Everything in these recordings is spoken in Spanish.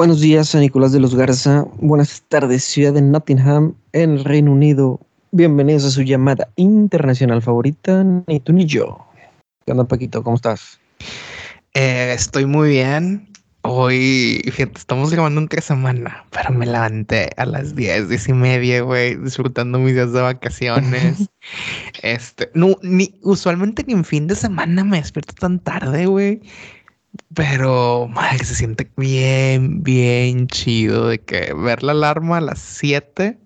Buenos días, San Nicolás de los Garza. Buenas tardes, ciudad de Nottingham, en el Reino Unido. Bienvenidos a su llamada internacional favorita, ni tú ni yo. ¿Qué onda, Paquito? ¿Cómo estás? Eh, estoy muy bien. Hoy, fíjate, estamos grabando entre semana, pero me levanté a las 10, 10 y media, güey, disfrutando mis días de vacaciones. este, no, ni, usualmente ni en fin de semana me despierto tan tarde, güey. Pero, madre, se siente bien, bien chido de que ver la alarma a las 7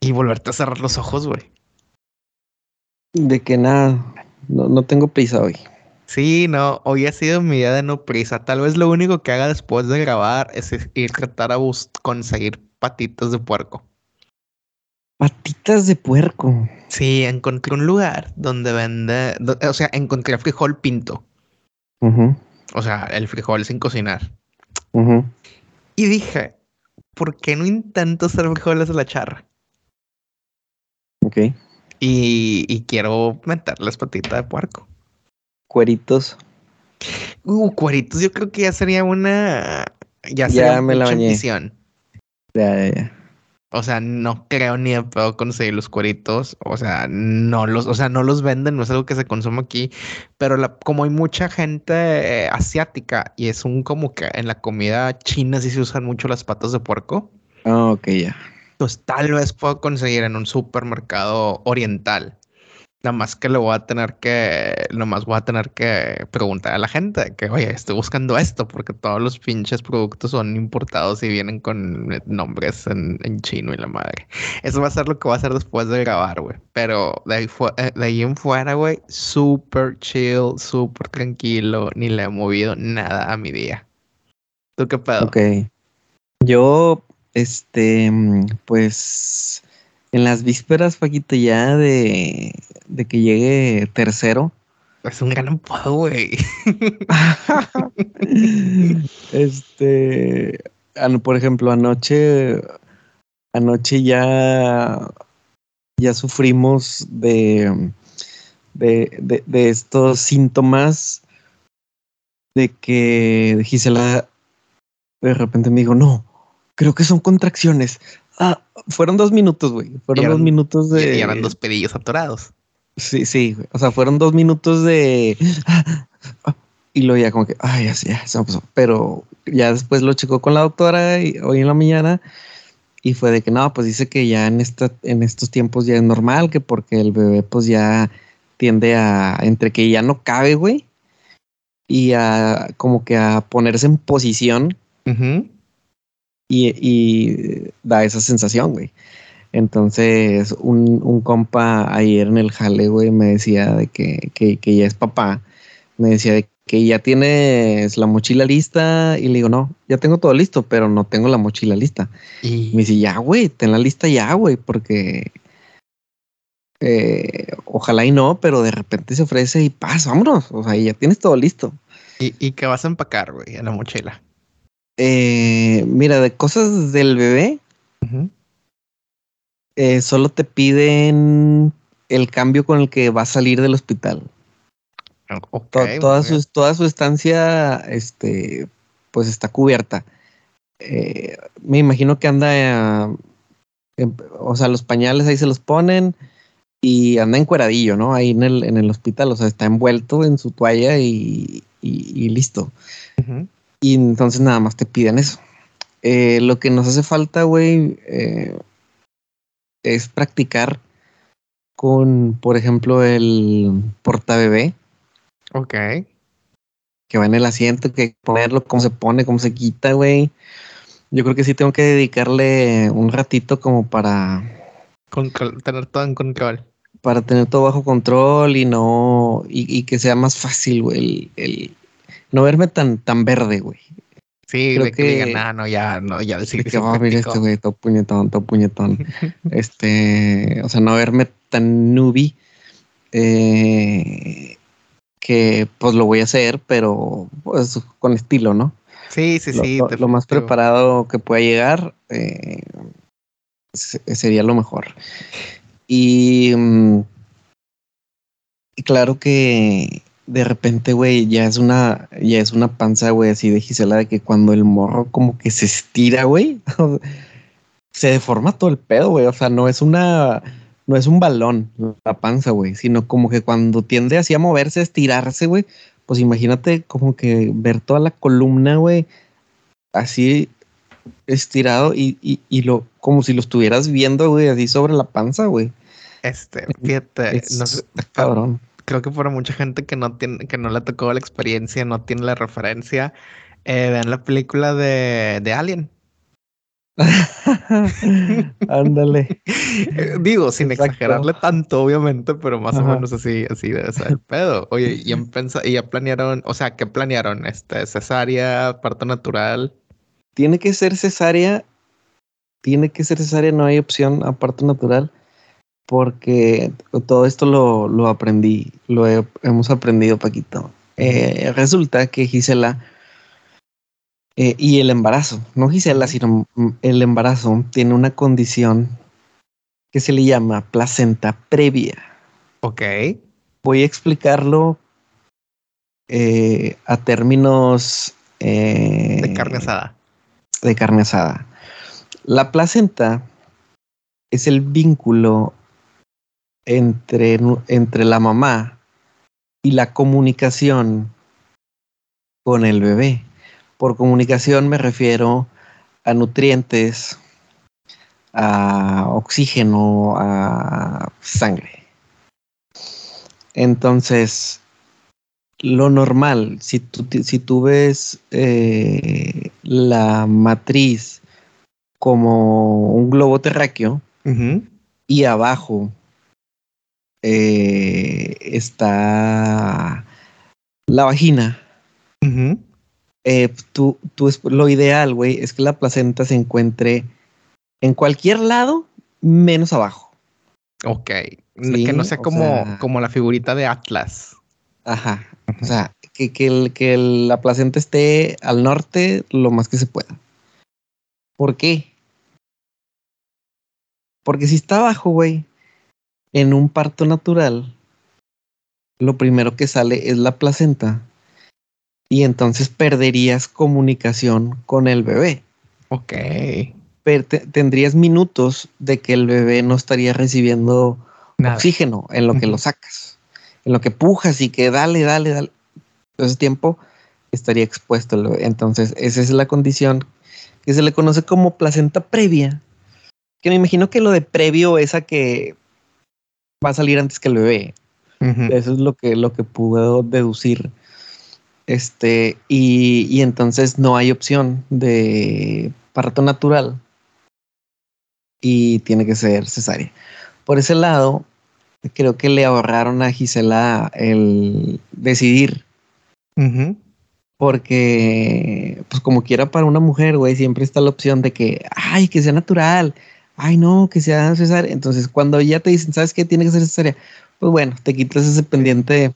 y volverte a cerrar los ojos, güey. De que nada, no, no tengo prisa hoy. Sí, no, hoy ha sido mi día de no prisa. Tal vez lo único que haga después de grabar es ir a tratar a conseguir patitas de puerco. Patitas de puerco. Sí, encontré un lugar donde vende, o sea, encontré frijol pinto. O sea, el frijol sin cocinar. Y dije, ¿por qué no intento hacer frijoles a la charra? Ok. Y, y quiero meterles patita de puerco. Cueritos. Uh, cueritos, yo creo que ya sería una. Ya sería ya me la bañé. Ya, ya, ya. O sea, no creo ni puedo conseguir los cueritos. O sea, no los, o sea, no los venden, no es algo que se consume aquí. Pero la, como hay mucha gente eh, asiática y es un como que en la comida china sí se usan mucho las patas de puerco. Ah, ok, ya. Pues tal vez puedo conseguir en un supermercado oriental. Nada más que le voy a tener que, nomás voy a tener que preguntar a la gente que, oye, estoy buscando esto porque todos los pinches productos son importados y vienen con nombres en, chino y la madre. Eso va a ser lo que voy a hacer después de grabar, güey. Pero de ahí, eh, de ahí en fuera, güey, súper chill, súper tranquilo, ni le he movido nada a mi día. ¿Tú qué pedo? Ok. Yo, este, pues en las vísperas, Paquito, ya de, de que llegue tercero. Es un gran apodo, güey. este, por ejemplo, anoche, anoche ya, ya sufrimos de, de, de estos síntomas de que Gisela de repente me dijo, no, creo que son contracciones. Ah, fueron dos minutos, güey. Fueron dos minutos de. Y eran dos pedillos atorados. Sí, sí, güey. O sea, fueron dos minutos de. Y luego ya como que, ay, ya, ya, se me pasó. Pero ya después lo checó con la doctora y, hoy en la mañana y fue de que no, pues dice que ya en, esta, en estos tiempos ya es normal, que porque el bebé pues ya tiende a, entre que ya no cabe, güey, y a como que a ponerse en posición y, da esa sensación, güey. Entonces, un, un, compa ayer en el jale, güey, me decía de que, que, que, ya es papá. Me decía de que ya tienes la mochila lista. Y le digo, no, ya tengo todo listo, pero no tengo la mochila lista. Y me dice, ya, güey, ten la lista ya, güey, porque eh, ojalá y no, pero de repente se ofrece y pasa, vámonos. O sea, ya tienes todo listo. ¿Y, y qué vas a empacar, güey, en la mochila? Eh, mira, de cosas del bebé, eh, solo te piden el cambio con el que va a salir del hospital. toda, su, toda su estancia, este, pues está cubierta. Eh, me imagino que anda, o sea, los pañales ahí se los ponen y anda encueradillo, ¿no? Ahí en el, en el hospital, o sea, está envuelto en su toalla y, y, listo. Y entonces nada más te piden eso. Eh, lo que nos hace falta, güey, eh, es practicar con, por ejemplo, el portabebé. Ok. Que va en el asiento, que ponerlo, cómo se pone, cómo se quita, güey. Yo creo que sí tengo que dedicarle un ratito como para... tener todo en control. Para tener todo bajo control y no... Y, que sea más fácil, güey, el, no verme tan, tan verde, güey. Sí, Creo de que, digan, ah, no, ya, no, ya decir que, va a ver este güey, todo puñetón, todo puñetón. este, o sea, no verme tan nubi. Eh, que pues lo voy a hacer, pero pues con estilo, ¿no? Sí, sí, sí. Lo, más preparado que pueda llegar eh, sería lo mejor. Y, mm, y claro que de repente, güey, ya es una, ya es una panza, güey, así de Gisela, de que cuando el morro como que se estira, güey, se deforma todo el pedo, güey. O sea, no es una, no es un balón la panza, güey, sino como que cuando tiende así a moverse, a estirarse, güey, pues imagínate como que ver toda la columna, güey, así estirado y, y, lo, como si lo estuvieras viendo, güey, así sobre la panza, güey. Este, fíjate, no sé, cabrón. Creo que para mucha gente que no tiene, que no le tocó la experiencia, no tiene la referencia, eh, vean la película de, de Alien. Ándale. Digo, sin exagerarle tanto, obviamente, pero más o menos así, así debe ser el pedo. Oye, y, y ya planearon, o sea, ¿qué planearon? Este, cesárea, parto natural. Tiene que ser cesárea. Tiene que ser cesárea, no hay opción a parto natural. Porque todo esto lo, aprendí, lo hemos aprendido, Paquito. Eh, resulta que Gisela eh, y el embarazo, no Gisela, sino el embarazo tiene una condición que se le llama placenta previa. Ok. Voy a explicarlo eh, a términos... Eh, de carne asada. De carne asada. La placenta es el vínculo entre, entre la mamá y la comunicación con el bebé. Por comunicación me refiero a nutrientes, a oxígeno, a sangre. Entonces, lo normal, si tú, si tú ves eh, la matriz como un globo terráqueo y abajo eh, está la vagina, eh, tú, tú lo ideal, güey, es que la placenta se encuentre en cualquier lado menos abajo. Ok. que no sea como, como la figurita de Atlas. Ajá. O sea, que, que, que la placenta esté al norte lo más que se pueda. ¿Por qué? Porque si está abajo, güey, en un parto natural, lo primero que sale es la placenta y entonces perderías comunicación con el bebé. Ok. tendrías minutos de que el bebé no estaría recibiendo oxígeno en lo que lo sacas, en lo que pujas y que dale, dale, dale. Ese tiempo estaría expuesto el bebé. Entonces, esa es la condición que se le conoce como placenta previa. Que me imagino que lo de previo es a que va a salir antes que el bebé. Eso es lo que, lo que puedo deducir este, y, entonces no hay opción de parto natural y tiene que ser cesárea. Por ese lado, creo que le ahorraron a Gisela el decidir. Porque, pues como quiera para una mujer, güey, siempre está la opción de que, ay, que sea natural, ay, no, que sea cesárea. Entonces, cuando ya te dicen, ¿sabes qué? Tiene que ser cesárea. Pues bueno, te quitas ese pendiente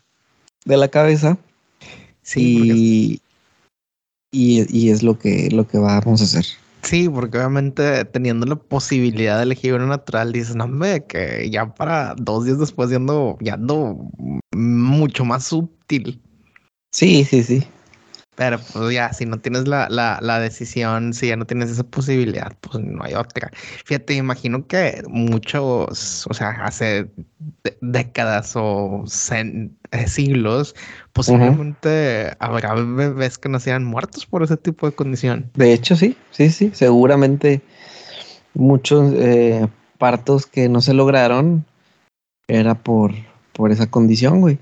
de la cabeza Sí. Y, es lo que, lo que vamos a hacer. Sí, porque obviamente teniendo la posibilidad de elegir uno natural, dices, no, hombre, que ya para dos días después ya ando, ya ando mucho más sutil. Sí, sí, sí. Pero pues ya, si no tienes la, la, la, decisión, si ya no tienes esa posibilidad, pues no hay otra. Fíjate, imagino que muchos, o sea, hace décadas o eh, siglos, posiblemente habrá bebés que nacieran muertos por ese tipo de condición. De hecho, sí, sí, sí, seguramente muchos eh, partos que no se lograron era por, por esa condición, güey.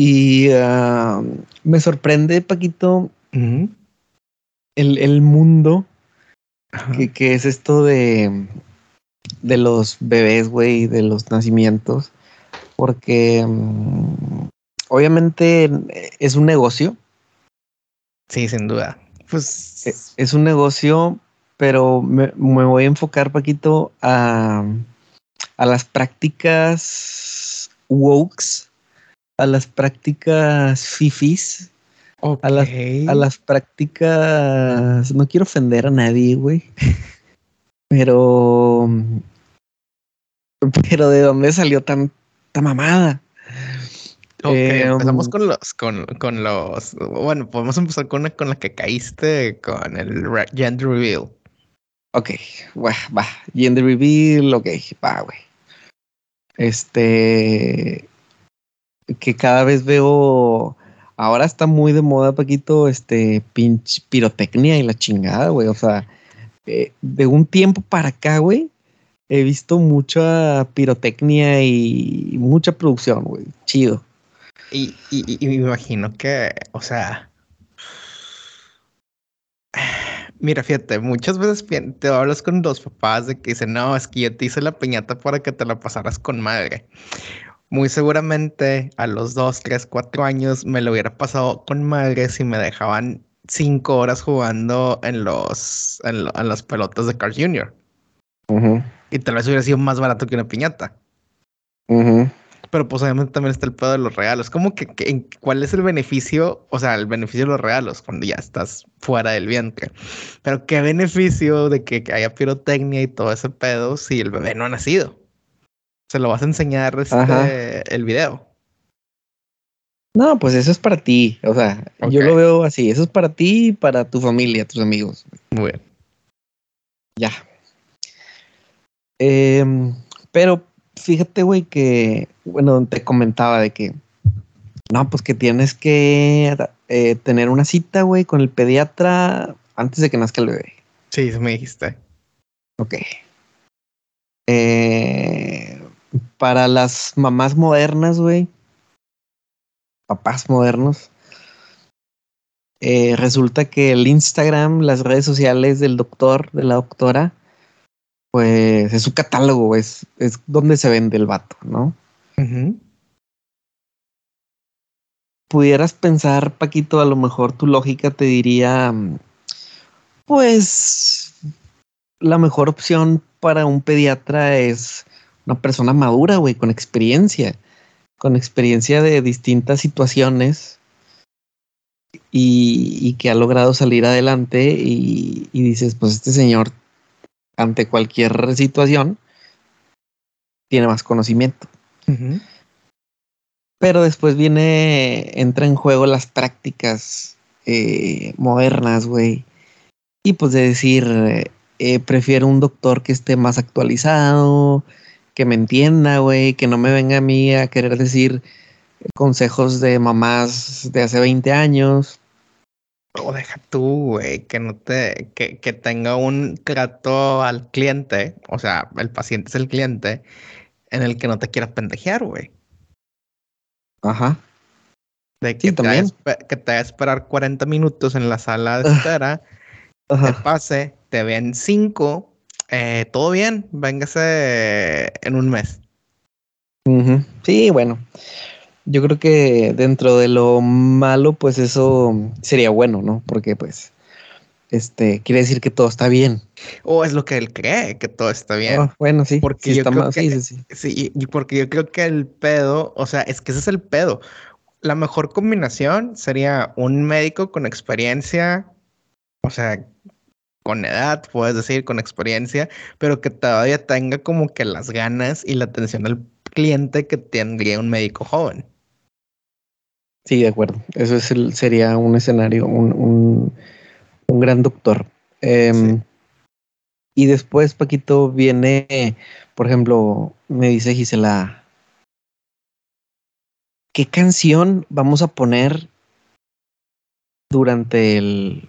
Y ah, me sorprende, Paquito, el, mundo que, es esto de, de los bebés, güey, de los nacimientos. Porque mm, obviamente es un negocio. Sí, sin duda. Pues e, es, un negocio, pero me, me, voy a enfocar, Paquito, a, a las prácticas wokes a las prácticas fifis. A, las, a las prácticas. No quiero ofender a nadie, güey. Pero. Pero de dónde salió tanta mamada. Ok, eh, empezamos um, con los, con, con, los, bueno, podemos empezar con una con la que caíste con el gender reveal. Ok, va, va, gender reveal, ok, va, güey. Este, que cada vez veo, ahora está muy de moda, Paquito, este, pinche pirotecnia y la chingada, güey, o sea, eh, de un tiempo para acá, güey, he visto mucha pirotecnia y mucha producción, güey, chido. Y, y, me imagino que, o sea, mira, fíjate, muchas veces te hablas con dos papás de que dicen, no, es que yo te hice la piñata para que te la pasaras con madre. Muy seguramente a los dos, tres, cuatro años me lo hubiera pasado con madre si me dejaban cinco horas jugando en los, en, las pelotas de Carl Jr. Y tal vez hubiera sido más barato que una piñata. Pero pues obviamente también está el pedo de los regalos. ¿Cómo que, cuál es el beneficio? O sea, el beneficio de los regalos cuando ya estás fuera del vientre. Pero qué beneficio de que, haya pirotecnia y todo ese pedo si el bebé no ha nacido. Se lo vas a enseñar este, el video. No, pues eso es para ti. O sea, yo lo veo así. Eso es para ti y para tu familia, tus amigos. Muy bien. Ya. Em, pero fíjate, güey, que, bueno, te comentaba de que, no, pues que tienes que eh, tener una cita, güey, con el pediatra antes de que nazca el bebé. Sí, eso me dijiste. Ok. Eh, para las mamás modernas, güey, papás modernos, eh, resulta que el Instagram, las redes sociales del doctor, de la doctora, pues es su catálogo, es, es donde se vende el vato, ¿no? Pudieras pensar, Paquito, a lo mejor tu lógica te diría, pues la mejor opción para un pediatra es una persona madura, güey, con experiencia, con experiencia de distintas situaciones y, que ha logrado salir adelante y, y dices, pues este señor ante cualquier situación, tiene más conocimiento. Pero después viene, entra en juego las prácticas eh, modernas, güey. Y pues de decir, eh, prefiero un doctor que esté más actualizado, que me entienda, güey, que no me venga a mí a querer decir consejos de mamás de hace 20 años. O deja tú, güey, que no te, que, que tenga un trato al cliente, o sea, el paciente es el cliente, en el que no te quieras pendejear, güey. Ajá. De que, te también. que te a esperar 40 minutos en la sala de espera, te pase, te ven 5, eh, todo bien, véngase en un mes. Sí, bueno yo creo que dentro de lo malo, pues eso sería bueno, ¿no? Porque pues, este, quiere decir que todo está bien. O es lo que él cree, que todo está bien. Oh, bueno, sí. Porque yo creo que, sí, sí, sí. sí, porque yo creo que el pedo, o sea, es que ese es el pedo. La mejor combinación sería un médico con experiencia, o sea, con edad, puedes decir, con experiencia, pero que todavía tenga como que las ganas y la atención al cliente que tendría un médico joven. Sí, de acuerdo. Eso es el, sería un escenario, un, un, gran doctor. Em, y después, Paquito, viene, por ejemplo, me dice Gisela, ¿qué canción vamos a poner durante el,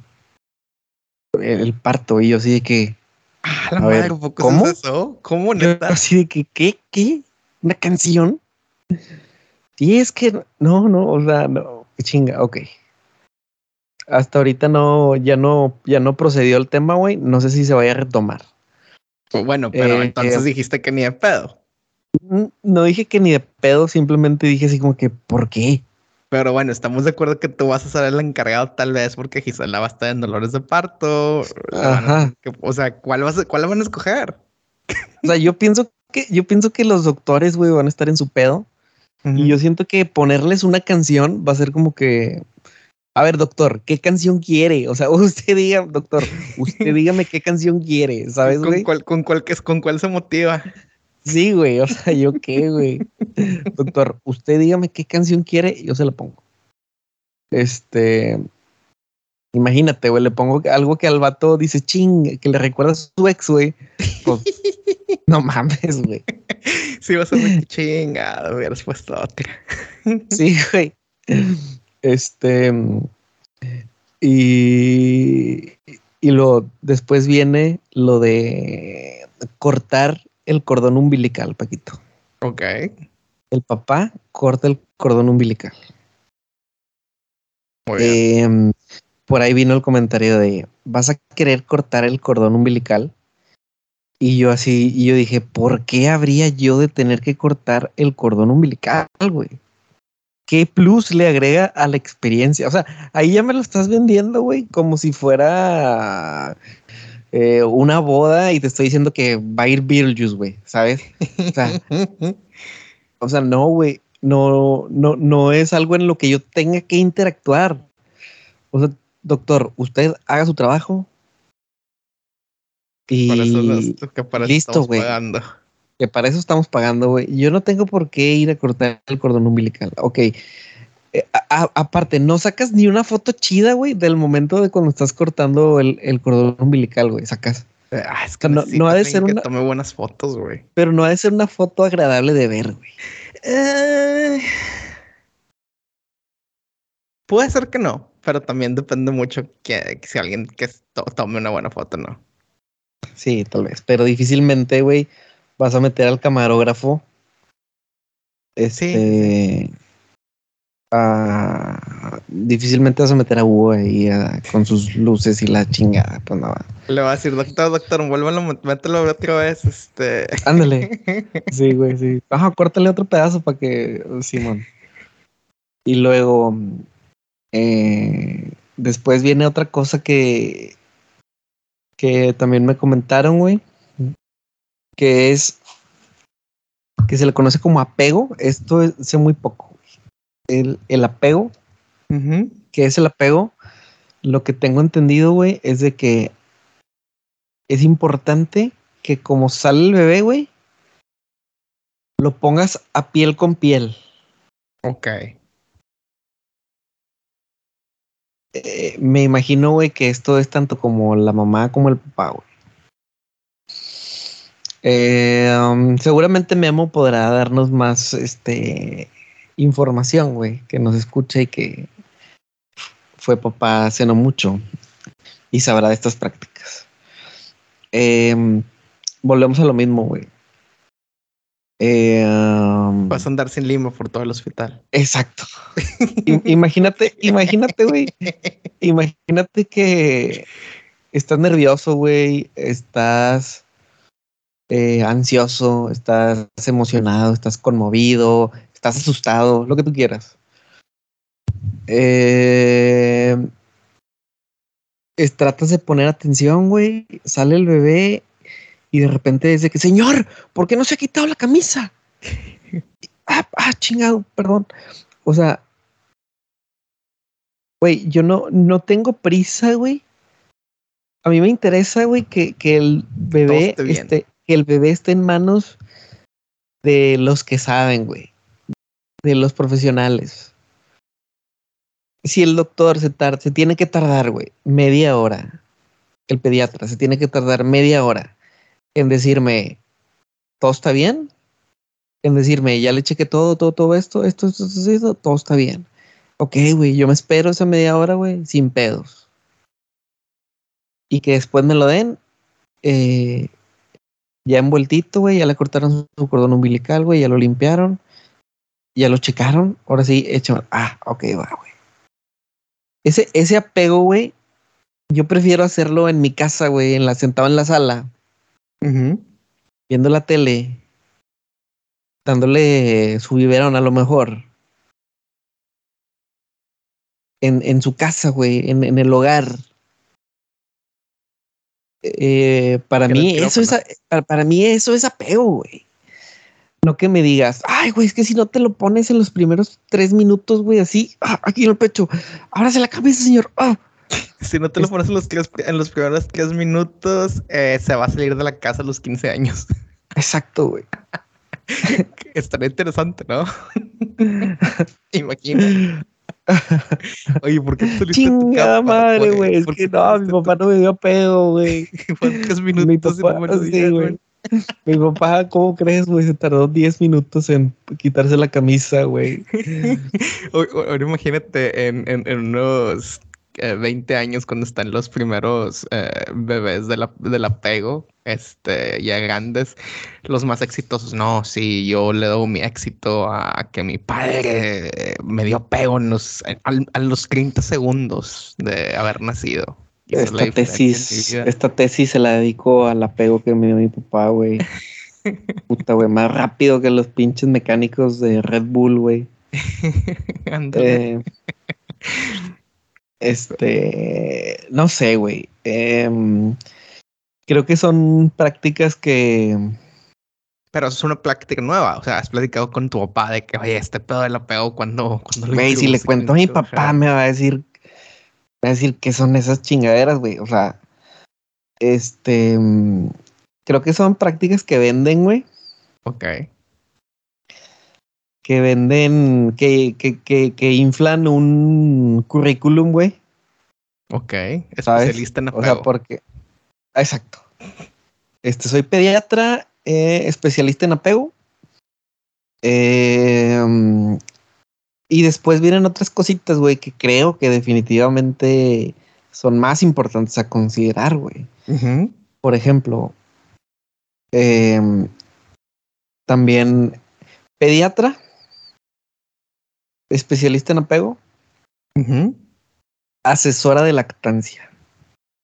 el parto? Y yo así de que... Ah, la madre, ¿cómo? Es eso? ¿Cómo neta? así de que, ¿qué? ¿Qué? ¿Una canción? Sí, es que no, no, o sea, no, chinga, ok. Hasta ahorita no, ya no, ya no procedió el tema, güey. No sé si se vaya a retomar. Bueno, pero eh, entonces dijiste que ni de pedo. No dije que ni de pedo, simplemente dije así como que, ¿por qué? Pero bueno, estamos de acuerdo que tú vas a ser el encargado tal vez porque Gisela va a estar en dolores de parto. Ajá. o sea, ¿cuál, vas a, ¿cuál van a escoger? O sea, yo pienso que, yo pienso que los doctores, güey, van a estar en su pedo. Y yo siento que ponerles una canción va a ser como que, a ver, doctor, ¿qué canción quiere? O sea, usted diga, doctor, usted dígame qué canción quiere, ¿sabes, ¿Con Cuál, con, cuál, con cuál se motiva? Sí, güey, o sea, ¿yo qué, güey? Doctor, usted dígame qué canción quiere y yo se la pongo. Este, imagínate, güey, le pongo algo que al vato dice ching, que le recuerda a su ex, güey. Pues, no mames, güey. Sí, va a ser chingado, hubieras puesto otra. Sí, güey. Este, y, y lo después viene lo de cortar el cordón umbilical, Paquito. Ok. El papá corta el cordón umbilical. Em, por ahí vino el comentario de, ¿vas a querer cortar el cordón umbilical? Y yo así, y yo dije, ¿por qué habría yo de tener que cortar el cordón umbilical, güey? ¿Qué plus le agrega a la experiencia? O sea, ahí ya me lo estás vendiendo, güey, como si fuera eh, una boda y te estoy diciendo que va a ir Beetlejuice, güey, ¿sabes? O sea, no, güey, no, no, no es algo en lo que yo tenga que interactuar. O sea, doctor, usted haga su trabajo. Y que para listo, güey. Que para eso estamos pagando, güey. Yo no tengo por qué ir a cortar el cordón umbilical. Ok, eh, aparte, no sacas ni una foto chida, güey, del momento de cuando estás cortando el, cordón umbilical, güey. Sacas. Ah, es que no, no ha de ser que una. Tome buenas fotos, güey. Pero no ha de ser una foto agradable de ver, güey. Eh, puede ser que no, pero también depende mucho que, si alguien que tome una buena foto, ¿no? Sí, tal vez. Pero difícilmente, güey, vas a meter al camarógrafo. Este. Sí difícilmente vas a meter a Hugo ahí con sus luces y la chingada, pues nada. Le va a decir, doctor, doctor, vuélvalo, mételo otra vez, este. Ándale. Sí, güey, sí. Ajá, córtale otro pedazo para que, Simón. Y luego, eh, después viene otra cosa que, que también me comentaron, güey, que es que se le conoce como apego. Esto sé muy poco el, apego. que es el apego? Lo que tengo entendido, güey, es de que es importante que como sale el bebé, güey, lo pongas a piel con piel. Ok. Eh, me imagino, güey, que esto es tanto como la mamá como el papá, güey. Eh, um, seguramente Memo podrá darnos más este información, güey, que nos escuche y que fue papá hace no mucho y sabrá de estas prácticas. Em, volvemos a lo mismo, güey. Em, Vas a andar sin limo por todo el hospital. Exacto. imagínate, imagínate, güey. Imagínate que estás nervioso, güey. Estás eh, ansioso, estás emocionado, estás conmovido, estás asustado, lo que tú quieras. Eh, tratas de poner atención, güey. Sale el bebé y de repente dice que, señor, ¿por qué no se ha quitado la camisa? ah, ah, chingado, perdón. O sea, güey, yo no, no tengo prisa, güey. A mí me interesa, güey, que, que el bebé esté, que el bebé esté en manos de los que saben, güey de los profesionales. Si el doctor se, tarda, se tiene que tardar, güey, media hora, el pediatra se tiene que tardar media hora en decirme, ¿todo está bien? En decirme, ya le chequé todo, todo, todo esto, esto, esto, esto, todo está bien. Ok, güey, yo me espero esa media hora, güey, sin pedos. Y que después me lo den, eh, ya envueltito, güey, ya le cortaron su cordón umbilical, güey, ya lo limpiaron ya lo checaron, ahora sí, hecho, ah, ok, va, güey. Ese, ese apego, güey, yo prefiero hacerlo en mi casa, güey, en la, sentado en la sala, viendo la tele, dándole su biberón a lo mejor. En, en su casa, güey, en, en el hogar. Eh, para mí, eso es, para, para mí eso es apego, güey. No que me digas, ay, güey, es que si no te lo pones en los primeros tres minutos, güey, así, ah, aquí en el pecho, ahora se la cabeza, señor. Ah. Si no te lo pones en los, en los primeros tres minutos, eh, se va a salir de la casa a los 15 años. Exacto, güey. Estaría interesante, ¿no? Imagina. Oye, ¿por qué te saliste Chingada madre, güey. Es que no, mi papá no me dio pedo, güey. ¿Cuántos minutos mi papá, sí, güey? Mi papá, ¿cómo crees, güey? Se tardó 10 minutos en quitarse la camisa, güey. Ahora imagínate en, en, unos 20 años cuando están los primeros eh, bebés de del apego, este, ya grandes, los más exitosos. No, sí, yo le doy mi éxito a que mi padre me dio apego en los, a, los 30 segundos de haber nacido. Esta tesis, esta tesis se la dedico al apego que me dio mi papá, güey. Puta, güey, más rápido que los pinches mecánicos de Red Bull, güey. eh, este, no sé, güey. Em, creo que son prácticas que... Pero es una práctica nueva. O sea, has platicado con tu papá de que, oye, este pedo de la pego cuando, cuando Güey, si le cuento a mi papá, me va a decir, a decir que son esas chingaderas, güey. O sea, este, creo que son prácticas que venden, güey. Ok que venden, que, que, que, que inflan un currículum, güey. Ok, especialista en apego. O sea, porque. Exacto. Este, soy pediatra, eh, especialista en apego. Em, y después vienen otras cositas, güey, que creo que definitivamente son más importantes a considerar, güey. Por ejemplo, em, también pediatra especialista en apego, asesora de lactancia.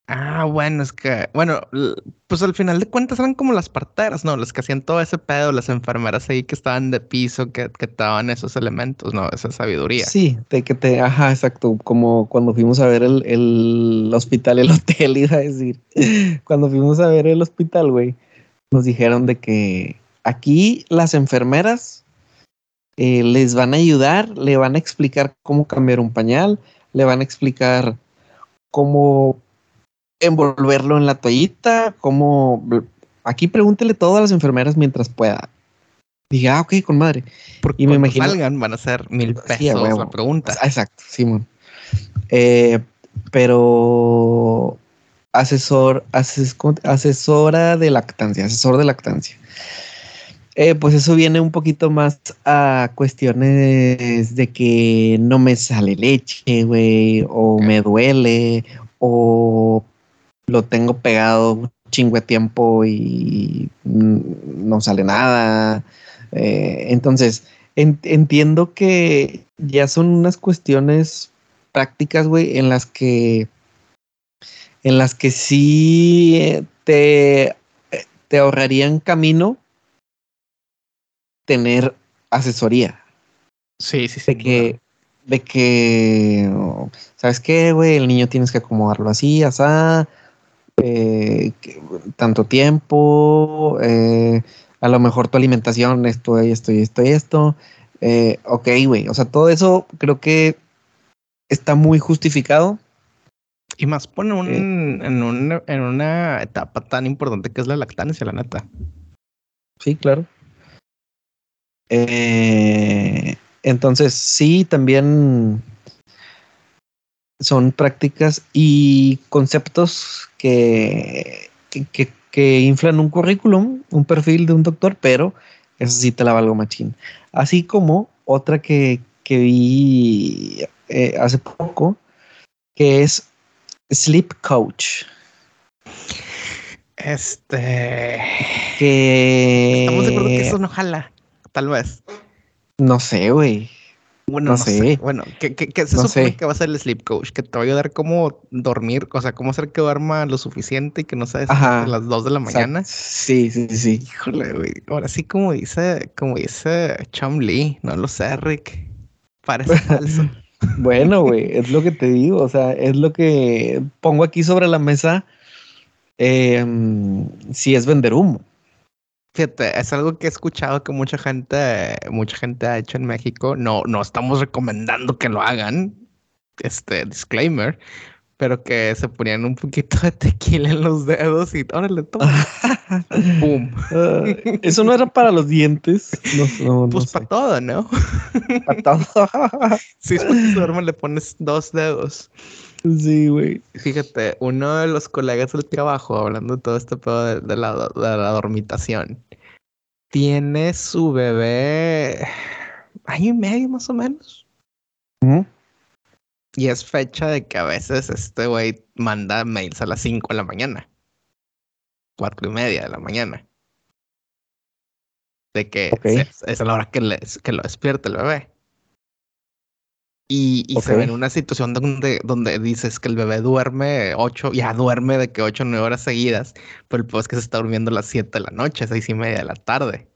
Ah, bueno, es que, bueno, pues al final de cuentas eran como las parteras, ¿no? Las que hacían todo ese pedo, las enfermeras ahí que estaban de piso, que, que estaban esos elementos, ¿no? Esa sabiduría. Sí, de que te, ajá, exacto, como cuando fuimos a ver el, el hospital, el hotel, iba a decir. Cuando fuimos a ver el hospital, güey, nos dijeron de que aquí las enfermeras eh, les van a ayudar, le van a explicar cómo cambiar un pañal, le van a explicar cómo envolverlo en la toallita, cómo... Aquí pregúntele todo a las enfermeras mientras pueda. Diga, ah, ok, con madre. Porque y me imagino salgan van a ser mil pesos la pregunta. Exacto, Simón. Eh, pero asesor, asesora de lactancia, asesor de lactancia. Eh, pues eso viene un poquito más a cuestiones de que no me sale leche, güey, o me duele, o lo tengo pegado un chingo de tiempo y no sale nada. Eh, entonces, entiendo que ya son unas cuestiones prácticas, güey, en las que en las que sí te, te ahorrarían camino tener asesoría. Sí, sí, sí. De que, de que, ¿sabes qué, güey? El niño tienes que acomodarlo así, así, eh, tanto tiempo, eh, a lo mejor tu alimentación, esto, esto y esto y esto. Eh, ok, güey, o sea, todo eso creo que está muy justificado. Y más pone un, en, un, en una etapa tan importante que es la lactancia, la neta. Sí, claro. Eh, entonces, sí, también son prácticas y conceptos que, que, inflan un currículum, un perfil de un doctor, pero eso sí te la valgo machín. Así como otra que, que vi eh, hace poco, que es Sleep Coach. Este. Que. Estamos de acuerdo que eso no jala tal vez. No sé, güey. Bueno, no, sé. Bueno, ¿qué, qué, se supone que va a ser el sleep coach? Que te va a ayudar cómo dormir, o sea, cómo hacer que duerma lo suficiente y que no se a las 2 de la mañana. Sí, sí, sí. Híjole, güey. Ahora sí, como dice, como dice Chum Lee, no lo sé, Rick. Parece falso. bueno, güey, es lo que te digo. O sea, es lo que pongo aquí sobre la mesa. Eh, si es vender humo. Fíjate, es algo que he escuchado que mucha gente, mucha gente ha hecho en México. No, no estamos recomendando que lo hagan. Este disclaimer. pero que se ponían un poquito de tequila en los dedos y órale, toma. ¡Pum! Ah, eso no era para los dientes. pues para todo, ¿no? para todo. si es porque duerme le pones dos dedos. Sí, güey. Fíjate, uno de los colegas del trabajo, hablando de todo este pedo de, la, de la dormitación, tiene su bebé año y medio más o menos. Y es fecha de que a veces este güey manda mails a las 5 de la mañana. Cuatro y media de la mañana. De que es, la hora que, que lo despierta el bebé. Y, se ve en una situación donde, donde dices que el bebé duerme ocho, ya duerme de que ocho o nueve horas seguidas, pero el es que se está durmiendo a las siete de la noche, seis y media de la tarde.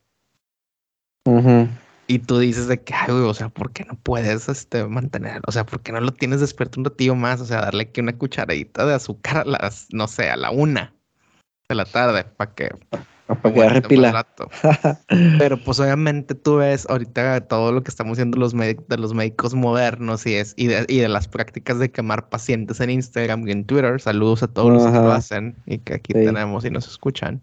Y tú dices de que, ay, o sea, ¿por qué no puedes este, mantener? O sea, ¿por qué no lo tienes despierto un ratillo más? O sea, darle aquí una cucharadita de azúcar a las, no sé, a la una de la tarde para que para que. Pero pues obviamente tú ves ahorita todo lo que estamos haciendo los de los médicos modernos y es y de, las prácticas de quemar pacientes en Instagram y en Twitter. Saludos a todos los que lo hacen y que aquí tenemos y nos escuchan.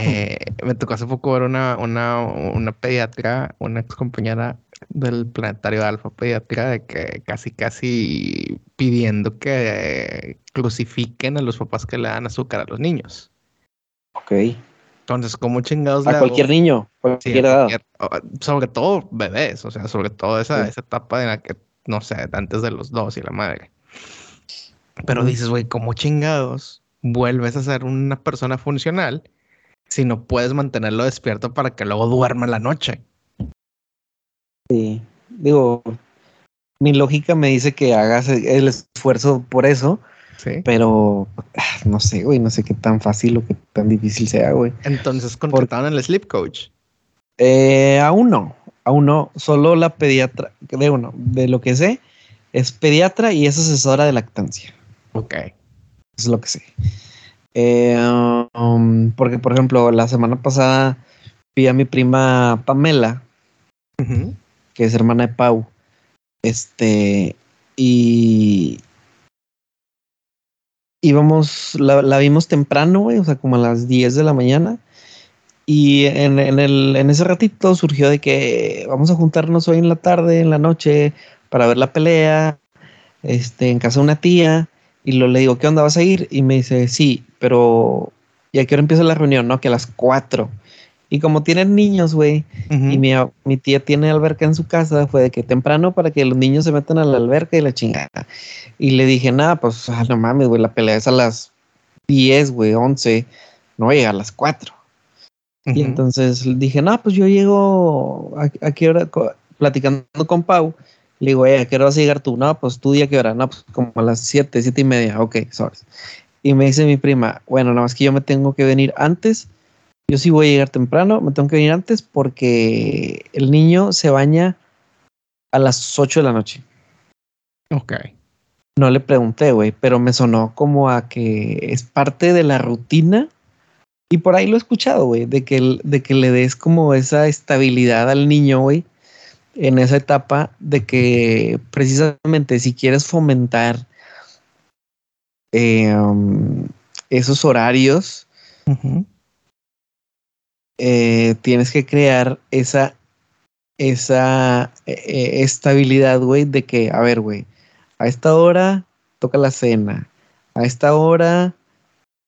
Eh, me tocó hace poco ver una, una, una pediatra, una ex compañera del planetario Alfa pediatra, de que casi, casi pidiendo que crucifiquen a los papás que le dan azúcar a los niños. Ok. Entonces, como chingados A cualquier niño, cualquier edad. sobre todo bebés, o sea, sobre todo esa, esa etapa en la que, no sé, antes de los dos y la madre. Pero dices, güey, ¿cómo chingados vuelves a ser una persona funcional si no puedes mantenerlo despierto para que luego duerma en la noche? Sí, digo, mi lógica me dice que hagas el esfuerzo por eso, pero ah, no sé, güey, no sé qué tan fácil o qué tan difícil sea, güey. Entonces, ¿contrataron el sleep coach? Eh, aún no, aún no. Solo la pediatra, de uno, de lo que sé, es pediatra y es asesora de lactancia. Ok. Es lo que sé. Eh, um, porque, por ejemplo, la semana pasada vi a mi prima Pamela, que es hermana de Pau. Este, y íbamos, la, la vimos temprano, güey, o sea, como a las 10 de la mañana. Y en, en, el, en ese ratito surgió de que vamos a juntarnos hoy en la tarde, en la noche, para ver la pelea, este, en casa de una tía. Y lo le digo, ¿qué onda vas a ir? Y me dice, sí, pero ¿y qué hora empieza la reunión? No, que a las 4. Y como tienen niños, güey, y mi, mi, tía tiene alberca en su casa, fue de que temprano para que los niños se metan a la alberca y la chingada. Y le dije, nada, pues ah, no mames, güey, la pelea es a las 10, güey, 11, no llega a las 4. Y entonces dije, no, pues yo llego a, qué hora, platicando con Pau, le digo, eh, ¿a qué hora vas a llegar tú? No, pues tú día qué hora, no, pues como a las 7, 7 y media, ok, sorry. Y me dice mi prima, bueno, nada más que yo me tengo que venir antes yo sí voy a llegar temprano, me tengo que venir antes porque el niño se baña a las 8 de la noche. Ok. No le pregunté, güey, pero me sonó como a que es parte de la rutina. Y por ahí lo he escuchado, güey, de que, de que le des como esa estabilidad al niño, güey, en esa etapa de que precisamente si quieres fomentar eh, um, esos horarios, eh, tienes que crear esa, esa eh, estabilidad, güey, de que, a ver, güey, a esta hora toca la cena, a esta hora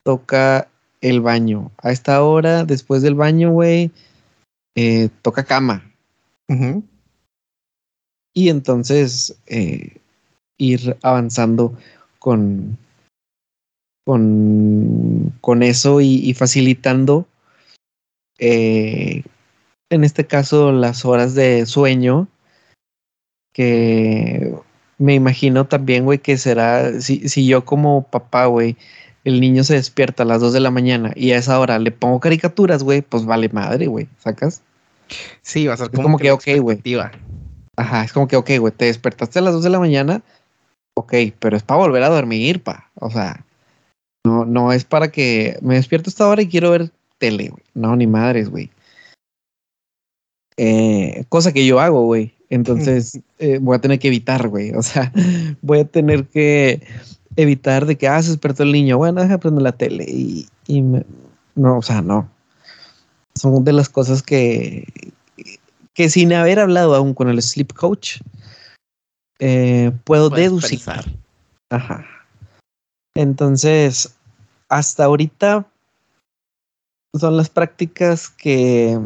toca el baño, a esta hora, después del baño, güey, eh, toca cama. Y entonces ir avanzando con, con, con eso y facilitando eh, en este caso las horas de sueño, que me imagino también, güey, que será, si, si yo como papá, güey, el niño se despierta a las 2 de la mañana y a esa hora le pongo caricaturas, güey, pues vale madre, güey, ¿sacas? Sí, va a ser como, que, ok, güey. Ajá, es como que, ok, güey, te despertaste a las 2 de la mañana, ok, pero es para volver a dormir, pa. O sea, no, no es para que me despierto a esta hora y quiero ver tele, güey. No, ni madres, güey. Eh, cosa que yo hago, güey. Entonces eh, voy a tener que evitar, güey. O sea, voy a tener que evitar de que, ah, se despertó el niño. Bueno, deja prender la tele. Y, y no, o sea, no. Son de las cosas que, que sin haber hablado aún con el sleep coach, eh, puedo deducir. Ajá. Entonces, hasta ahorita son las prácticas que,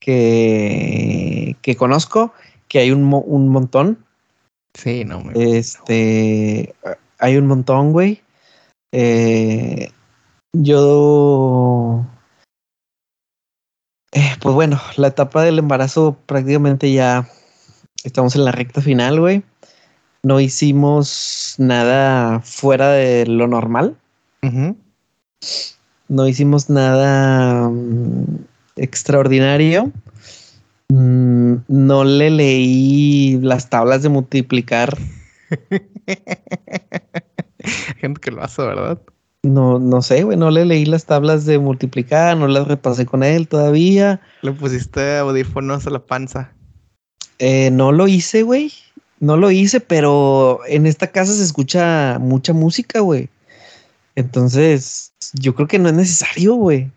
que, que conozco, que hay un, un montón. Sí, no. Este, hay un montón, güey. Eh, yo, eh, pues bueno, la etapa del embarazo prácticamente ya estamos en la recta final, güey. No hicimos nada fuera de lo normal. No hicimos nada mm, extraordinario. Mm, no le leí las tablas de multiplicar. Gente que lo hace, ¿verdad? No, no sé, güey, no le leí las tablas de multiplicar, no las repasé con él todavía. Le pusiste audífonos a la panza. Eh, no lo hice, güey. No lo hice, pero en esta casa se escucha mucha música, güey. Entonces, yo creo que no es necesario, güey.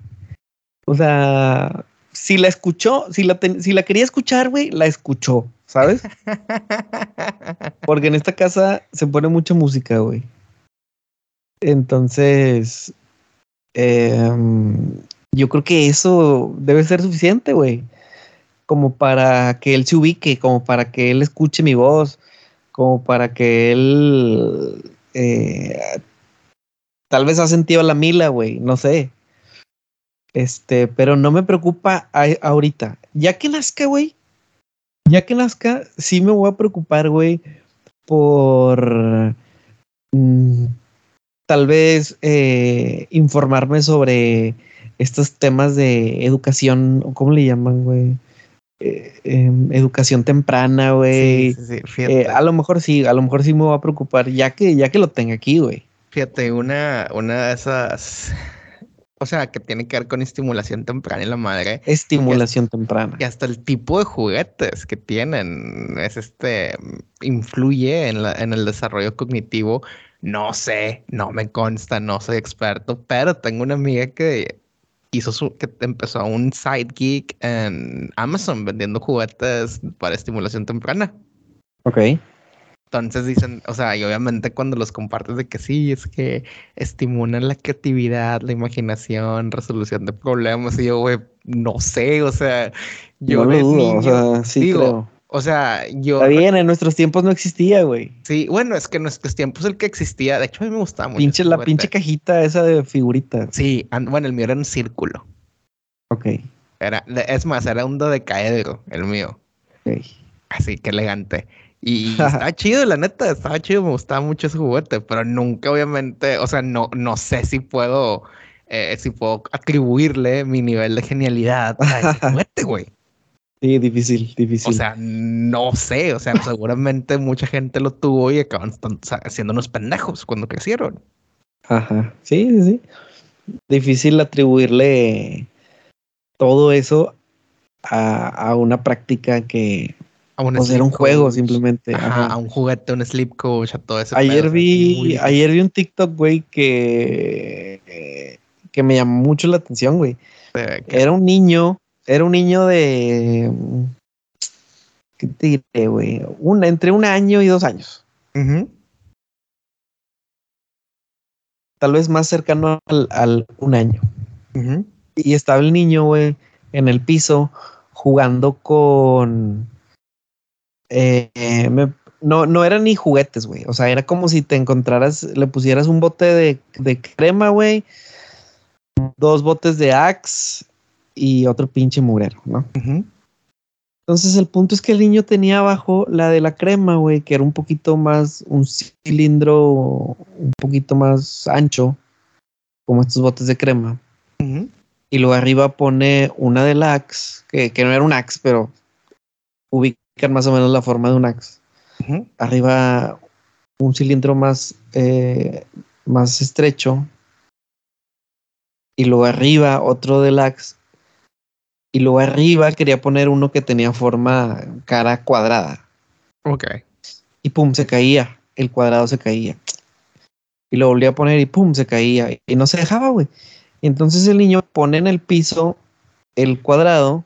O sea, si la escuchó, si la, si la quería escuchar, güey, la escuchó, ¿sabes? Porque en esta casa se pone mucha música, güey. Entonces, em, yo creo que eso debe ser suficiente, güey. Como para que él se ubique, como para que él escuche mi voz, como para que él eh, tal vez ha sentido la mila, güey, no sé. Este, pero no me preocupa ahorita. Ya que nazca, güey, ya que nazca, sí me voy a preocupar, güey, por mm, tal vez eh, informarme sobre estos temas de educación, ¿cómo le llaman, güey? Eh, em, educación temprana, güey. Sí, sí, eh, a lo mejor sí, a lo mejor sí me voy a preocupar, ya que, ya que lo tenga aquí, güey. Fíjate, una, una de esas, o sea, que tiene que ver con estimulación temprana en la madre. Estimulación temprana. Y hasta el tipo de juguetes que tienen es este, influye en, la, en el desarrollo cognitivo no sé, no me consta, no soy experto, pero tengo una amiga que hizo su, que empezó un side geek en Amazon vendiendo juguetes para estimulación temprana. Ok. Entonces dicen, o sea, y obviamente cuando los compartes de que sí, es que estimulan la creatividad, la imaginación, resolución de problemas, y yo, güey, no sé, o sea, yo no dudo, o sea, sí creo. O sea, yo. Está bien, en nuestros tiempos no existía, güey. Sí, bueno, es que en nuestros tiempos el que existía, de hecho a mí me gustaba mucho. Pinche, la pinche cajita esa de figuritas. Sí, bueno, el mío era un círculo. Ok. Era, es más, era un dodecaedro, el mío. Así que elegante. Y estaba chido, la neta, estaba chido, me gustaba mucho ese juguete, pero nunca, obviamente, o sea, no, no sé si puedo, eh, si puedo atribuirle mi nivel de genialidad a ese juguete, güey. Sí, difícil, difícil. O sea, no sé, o sea, seguramente mucha gente lo tuvo y acaban haciendo unos pendejos cuando crecieron. Ajá, sí, sí, sí. Difícil atribuirle todo eso a, una práctica que a un, era un juego simplemente. Ajá, a un juguete, un sleep coach, a todo eso. Ayer vi, ayer vi un TikTok, güey, que, que me llamó mucho la atención, güey. Era un niño era un niño de. ¿Qué te diré, güey? entre un año y dos años. Tal vez más cercano al, un año. Y estaba el niño, güey, en el piso jugando con. Eh, no, no eran ni juguetes, güey. O sea, era como si te encontraras, le pusieras un bote de, de crema, güey. Dos botes de Axe y otro pinche mugrero, ¿no? Entonces el punto es que el niño tenía abajo la de la crema, güey, que era un poquito más, un cilindro un poquito más ancho, como estos botes de crema. Y luego arriba pone una del Axe, que, que, no era un Axe, pero ubican más o menos la forma de un Axe. Arriba un cilindro más, eh, más estrecho. Y luego arriba otro del Axe Y luego arriba quería poner uno que tenía forma cara cuadrada. Ok. Y pum, se caía. El cuadrado se caía. Y lo volví a poner y pum, se caía. Y no se dejaba, güey. Y entonces el niño pone en el piso el cuadrado.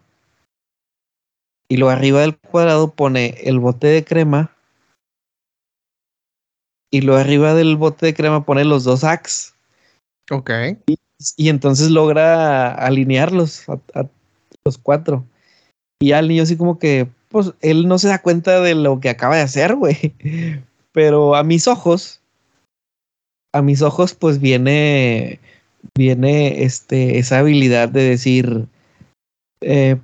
Y luego arriba del cuadrado pone el bote de crema. Y luego arriba del bote de crema pone los dos ax. Ok. Y, entonces logra alinearlos a, los cuatro. Y al niño así como que, pues él no se da cuenta de lo que acaba de hacer, güey. Pero a mis ojos, a mis ojos, pues viene, viene este, esa habilidad de decir, eh,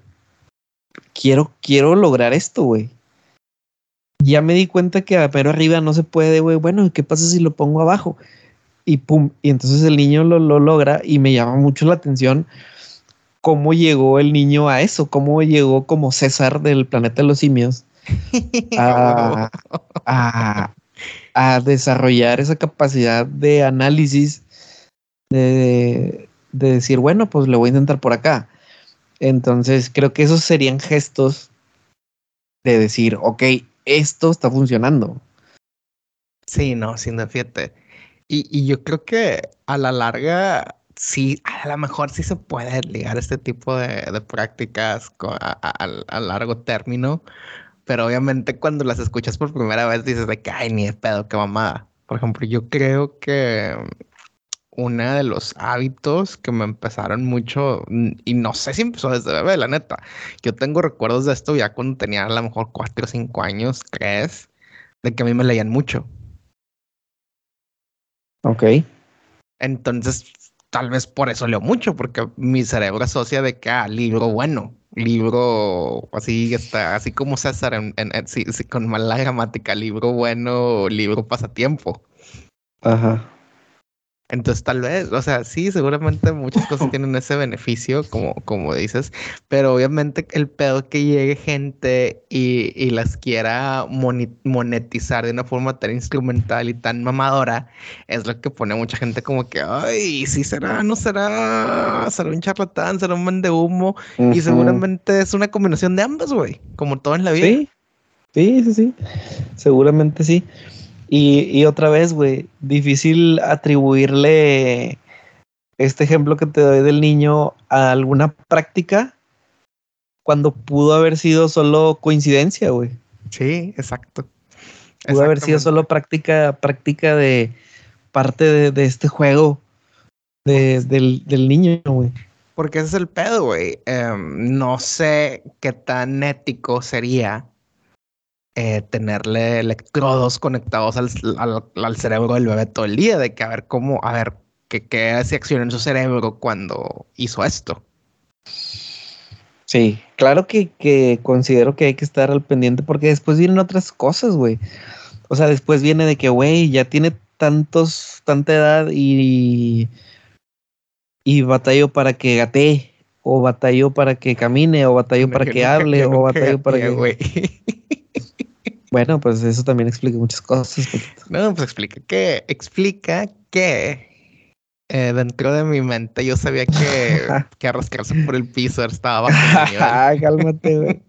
quiero, quiero lograr esto, güey. Ya me di cuenta que a pero arriba no se puede, güey. Bueno, ¿qué pasa si lo pongo abajo? Y pum, y entonces el niño lo, lo logra y me llama mucho la atención cómo llegó el niño a eso, cómo llegó como César del planeta de los simios a, desarrollar esa capacidad de análisis, de, decir, bueno, pues le voy a intentar por acá. Entonces, creo que esos serían gestos de decir, ok, esto está funcionando. Sí, no, sin fíjate. Y, y yo creo que a la larga sí, a lo mejor sí se puede ligar este tipo de, prácticas a, largo término, pero obviamente cuando las escuchas por primera vez dices de que, ay, ni de pedo, qué mamada. Por ejemplo, yo creo que uno de los hábitos que me empezaron mucho, y no sé si empezó desde bebé, la neta. Yo tengo recuerdos de esto ya cuando tenía a lo mejor cuatro o cinco años, tres, de que a mí me leían mucho. Ok. Entonces, tal vez por eso leo mucho, porque mi cerebro asocia de que, ah, libro bueno, libro así, está, así como César, en, con mala gramática, libro bueno, libro pasatiempo. Ajá. Entonces tal vez, o sea, sí, seguramente muchas cosas tienen ese beneficio, como, como dices, pero obviamente el pedo que llegue gente y, las quiera monetizar de una forma tan instrumental y tan mamadora, es lo que pone a mucha gente como que, ay, sí será, no será, será un charlatán, será un man de humo, y seguramente es una combinación de ambas, güey, como todo en la vida. Sí, sí, sí, sí, seguramente sí. Y, otra vez, güey, difícil atribuirle este ejemplo que te doy del niño a alguna práctica cuando pudo haber sido solo coincidencia, güey. Sí, exacto. Pudo haber sido solo práctica, práctica de parte de, este juego del, del, niño, güey. Porque ese es el pedo, güey. Em, no sé qué tan ético sería eh, tenerle electrodos conectados al, cerebro del bebé todo el día, de que a ver cómo, a ver, qué, qué se accionó en su cerebro cuando hizo esto. Sí, claro que, que, considero que hay que estar al pendiente porque después vienen otras cosas, güey. O sea, después viene de que, güey, ya tiene tantos, tanta edad y, y batallo para que gatee, o batallo para que camine, o batallo para que, hable, o batallo para que... Bueno, pues eso también explica muchas cosas. No, pues explica que, explica que eh, dentro de mi mente yo sabía que, que arrascarse por el piso estaba bajo Ah, cálmate, güey.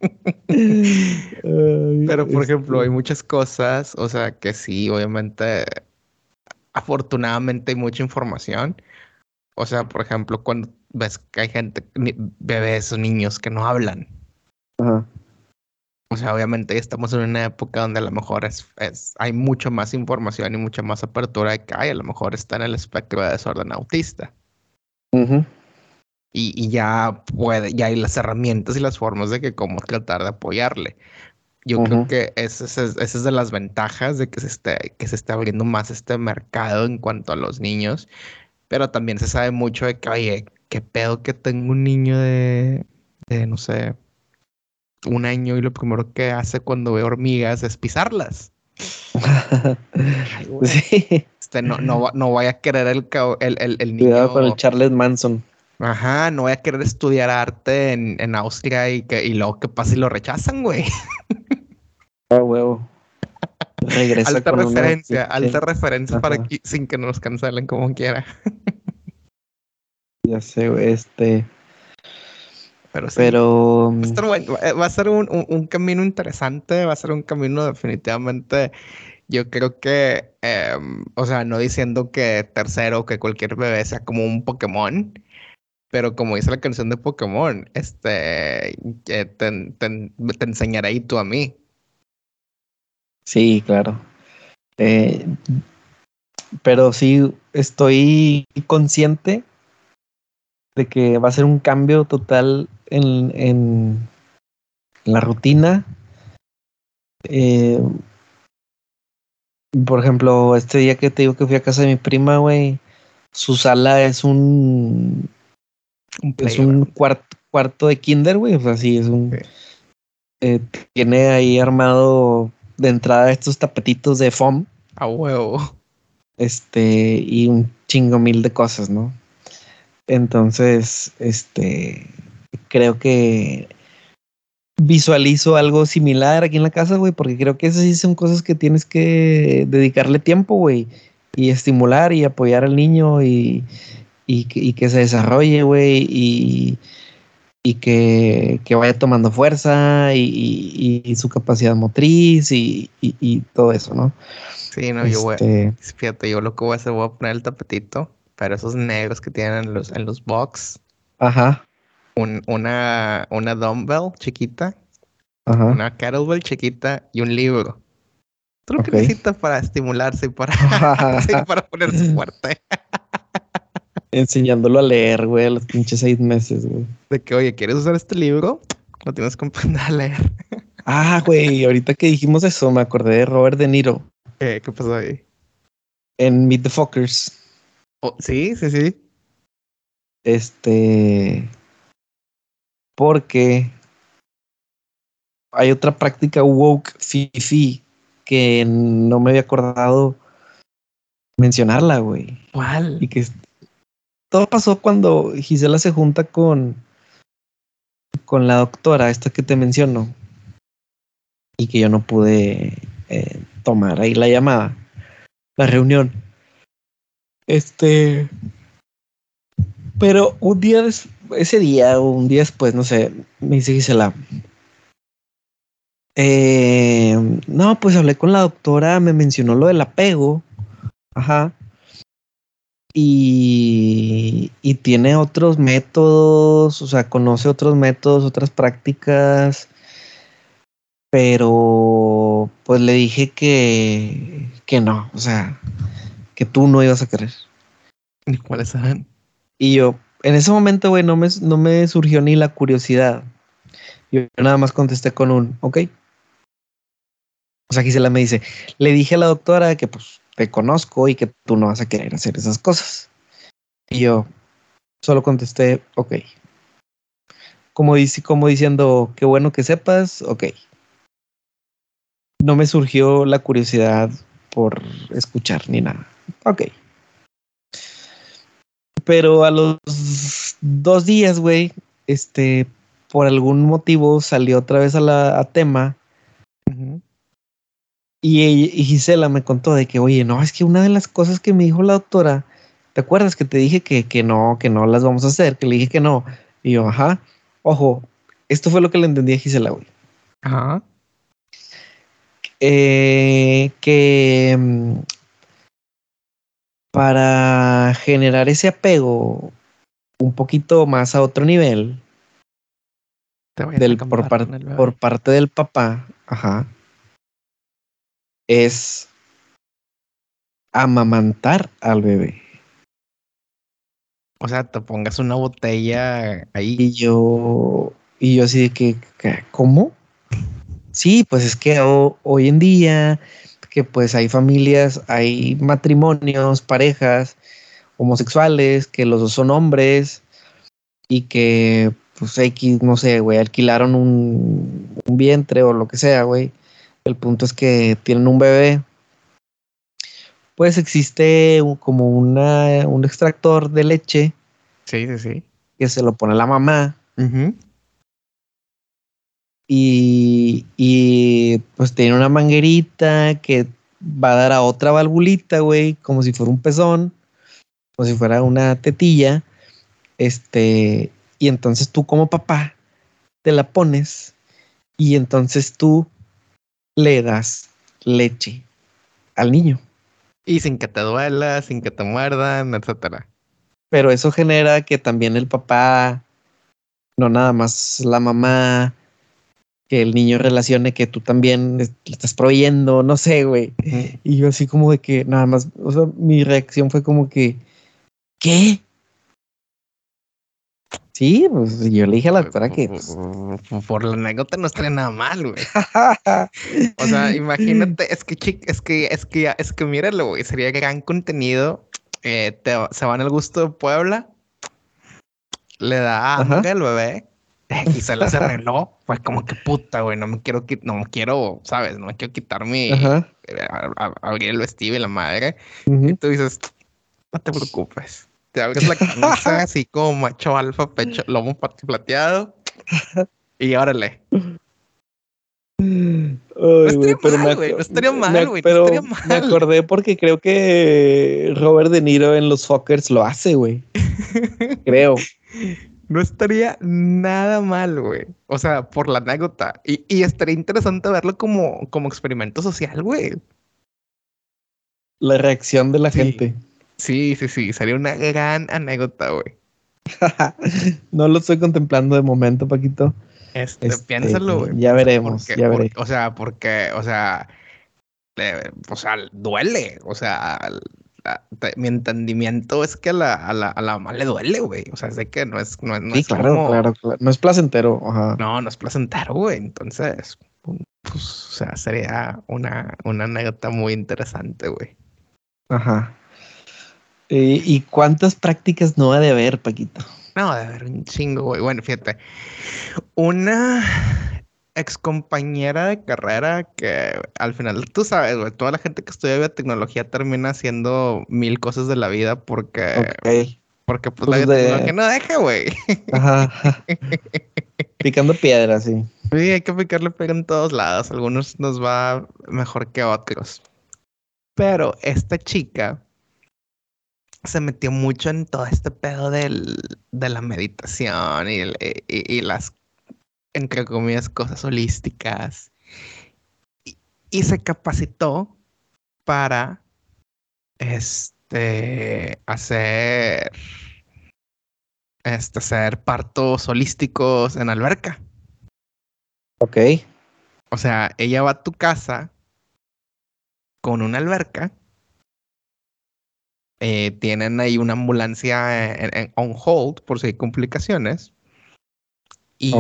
Pero, por ejemplo, hay muchas cosas, o sea, que sí, obviamente, afortunadamente hay mucha información. O sea, por ejemplo, cuando ves que hay gente, bebés o niños que no hablan. Ajá. O sea, obviamente estamos en una época donde a lo mejor es, hay mucho más información y mucha más apertura de que hay, a lo mejor está en el espectro de desorden autista. y, ya puede, ya hay las herramientas y las formas de que cómo tratar de apoyarle. Yo creo que esa es, de las ventajas de que se, esté, que se esté abriendo más este mercado en cuanto a los niños. Pero también se sabe mucho de que, oye, qué pedo que tengo un niño de, de no sé, un año y lo primero que hace cuando ve hormigas es pisarlas. sí. Este, no, no, no vaya a querer el, el, el, el niño. Cuidado con el Charles Manson. Ajá, no voy a querer estudiar arte en, en Austria y, que, y luego que pasa y lo rechazan, güey. Ah, huevo. Regresa alta referencia, alta referencia para que, sin que nos cancelen como quiera. ya sé, güey, este. Pero sí. Pero. Va a, ser un, camino interesante, va a ser un camino definitivamente. Yo creo que, em, o sea, no diciendo que tercero, que cualquier bebé sea como un Pokémon, pero como dice la canción de Pokémon, este, te, te, te enseñaré y tú a mí. Sí, claro. Eh, pero sí estoy consciente de que va a ser un cambio total en, en la rutina. Eh, por ejemplo, este día que te digo que fui a casa de mi prima, güey, su sala es un, es un cuarto de kinder, güey, o sea, sí, es un... Eh, tiene ahí armado de entrada estos tapetitos de foam. A huevo. Este, y un chingo mil de cosas, ¿no? Entonces, este, creo que visualizo algo similar aquí en la casa, güey, porque creo que esas sí son cosas que tienes que dedicarle tiempo, güey, y estimular y apoyar al niño y, y, que se desarrolle, güey, y, y que, vaya tomando fuerza y, su capacidad motriz y, todo eso, ¿no? Sí, no, yo voy, este fíjate, yo lo que voy a hacer, voy a poner el tapetito para esos negros que tienen en los, en los box. Ajá. una, una dumbbell chiquita, Ajá. una kettlebell chiquita y un libro. Todo lo que necesitas para estimularse y para, para ponerse fuerte. Enseñándolo a leer, güey, a los pinches seis meses, güey. De que, oye, ¿quieres usar este libro? Lo tienes que aprender a leer. Ah, güey, ahorita que dijimos eso, me acordé de Robert De Niro. ¿Qué, ¿Qué pasó ahí? En Meet the Fuckers. Oh, sí, sí, sí. Este. Porque hay otra práctica woke fifi que no me había acordado mencionarla, güey. ¿Cuál? Y que todo pasó cuando Gisela se junta con con la doctora, esta que te menciono, y que yo no pude eh, tomar ahí la llamada, la reunión. Este, pero un día, ese día un día después, no sé, me dice Gisela, eh, no, pues hablé con la doctora, me mencionó lo del apego, ajá, y, y tiene otros métodos, o sea, conoce otros métodos, otras prácticas, pero pues le dije que, que no, o sea, que tú no ibas a querer. ¿Y cuáles eran? Y yo, en ese momento, güey, no me, no me surgió ni la curiosidad. Yo nada más contesté con un, ok. O sea, Gisela me dice, le dije a la doctora que pues te conozco y que tú no vas a querer hacer esas cosas. Y yo solo contesté, ok. Como, dice, como diciendo, qué bueno que sepas, ok. No me surgió la curiosidad por escuchar ni nada. Ok. Pero a los dos días, güey, este, por algún motivo salió otra vez a la a tema. y, Gisela me contó de que, oye, no, es que una de las cosas que me dijo la doctora, ¿te acuerdas que te dije que, que no, que no las vamos a hacer? Que le dije que no. Y yo, ajá, ojo, esto fue lo que le entendí a Gisela, güey. Ajá. Eh, que mm, para generar ese apego un poquito más a otro nivel del, por, por, parte del papá, ajá, es amamantar al bebé. O sea, te pongas una botella ahí. Y yo, y yo así de que, ¿cómo? Sí, pues es que hoy en día que pues hay familias, hay matrimonios, parejas homosexuales, que los dos son hombres y que pues X, no sé, güey, alquilaron un, un vientre o lo que sea, güey. El punto es que tienen un bebé. Pues existe como una, un extractor de leche. Sí, sí, sí. Que se lo pone la mamá. Y, y pues tiene una manguerita que va a dar a otra valvulita, güey, como si fuera un pezón, como si fuera una tetilla. Este, y entonces tú como papá te la pones y entonces tú le das leche al niño. Y sin que te duela, sin que te muerdan, etcétera. Pero eso genera que también el papá, no nada más la mamá, que el niño relacione que tú también le estás proveyendo, no sé, güey. Y yo así como de que nada más, o sea, mi reacción fue como que, ¿qué? Sí, pues yo le dije a la doctora que. Pues, por la anécdota no estaría nada mal, güey. o sea, imagínate, es que es que, es que, es que míralo, güey. Sería gran contenido. Eh, se van al gusto de Puebla. Le da hambre al bebé. y se le arregló. Pues como que puta, güey. No me quiero no me quiero, ¿sabes? No me quiero quitar mi. Eh, abrir el vestido y la madre. Y tú dices, no te preocupes te abres la camisa así como macho alfa, pecho, lomo plateado. Y órale. no estaría mal, güey. No estaría mal, güey. Pero me acordé porque creo que Robert De Niro en los Fockers lo hace, güey. creo. No estaría nada mal, güey. O sea, por la anécdota. Y, y estaría interesante verlo como, como experimento social, güey. La reacción de la gente. Sí, sí, sí, sería una gran anécdota, güey. no lo estoy contemplando de momento, Paquito. Este, este piénsalo, güey. Ya veremos, ya veremos. o sea, porque, o sea, o sea, duele. O sea, mi entendimiento es que a la, a la, a la mamá le duele, güey. O sea, sé que no es, no, sí, claro, claro, claro. No es placentero. Ajá. No, no es placentero, güey. Entonces, pues, o sea, sería una, una anécdota muy interesante, güey. Ajá. Eh, ¿Y cuántas prácticas no ha de haber, Paquito? No, de haber un chingo, güey. Bueno, fíjate. Una ex compañera de carrera que al final, tú sabes, güey, toda la gente que estudia biotecnología termina haciendo mil cosas de la vida porque. Porque pues, la pues biotecnología no deja, güey. Ajá. Picando piedras, sí. Sí, hay que picarle pega en todos lados. Algunos nos va mejor que otros. Pero esta chica se metió mucho en todo este pedo del, de la meditación y, y, las, entre comillas, cosas holísticas. Y, se capacitó para este, hacer, este, hacer partos holísticos en alberca. Ok. O sea, ella va a tu casa con una alberca eh, tienen ahí una ambulancia en, on hold por si hay complicaciones. Y,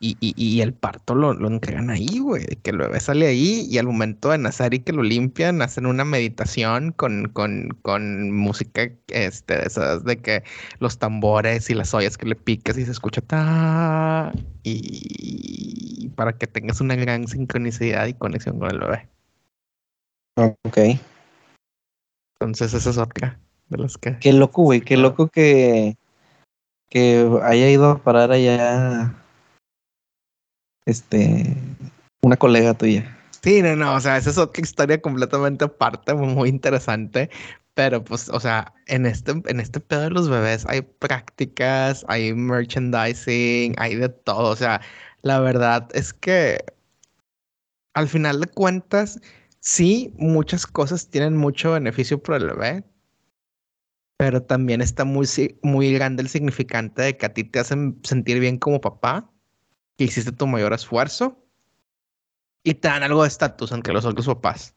y, y, el parto lo, lo entregan ahí, güey. Que el bebé sale ahí y al momento de nacer y que lo limpian, hacen una meditación con, con, con música este, de esas de que los tambores y las ollas que le picas y se escucha ta y para que tengas una gran sincronicidad y conexión con el bebé. Ok. Entonces esa es otra de las que... Qué loco, güey, qué loco que, que haya ido a parar allá este una colega tuya. Sí, no, no, o sea, esa es otra historia completamente aparte, muy interesante. Pero pues, o sea, en este, en este pedo de los bebés hay prácticas, hay merchandising, hay de todo. O sea, la verdad es que al final de cuentas, sí, muchas cosas tienen mucho beneficio para el bebé, pero también está muy, muy grande el significante de que a ti te hacen sentir bien como papá, que hiciste tu mayor esfuerzo y te dan algo de estatus entre los otros papás.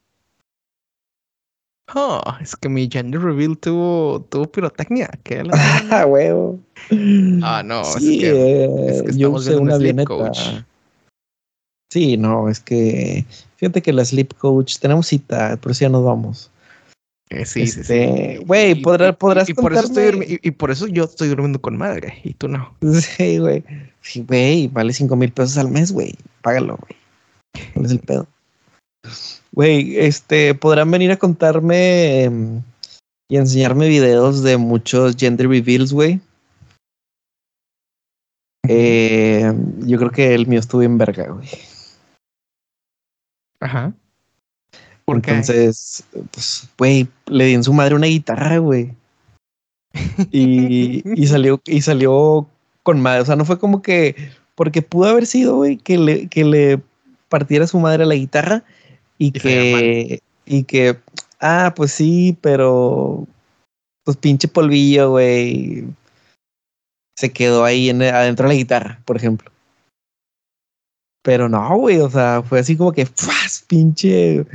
Oh, es que mi gender reveal tuvo, tuvo pirotecnia. ¿Qué ah, huevo. Ah, no, es, que, es que yo usé una Coach. Sí, no, es que fíjate que la sleep coach, tenemos cita, por eso ya nos vamos. Eh, sí, sí, sí. Este, güey, podrás, podrás y, por eso estoy y, por eso yo estoy durmiendo con madre y tú no. Sí, güey. Sí, güey, vale cinco mil pesos al mes, güey. Págalo, güey. ¿Cuál es el pedo? Güey, este, podrán venir a contarme em, y enseñarme videos de muchos gender reveals, güey. Eh, yo creo que el mío estuvo en verga, güey. Ajá. Entonces, pues, güey, le di en su madre una guitarra, güey. Y, y salió, y salió con madre. O sea, no fue como que porque pudo haber sido, güey, que le, que le partiera su madre la guitarra y, que, y que, ah, pues sí, pero, pues pinche polvillo, güey, se quedó ahí en, adentro de la guitarra, por ejemplo. Pero no, güey, o sea, fue así como que, ¡fas! pinche,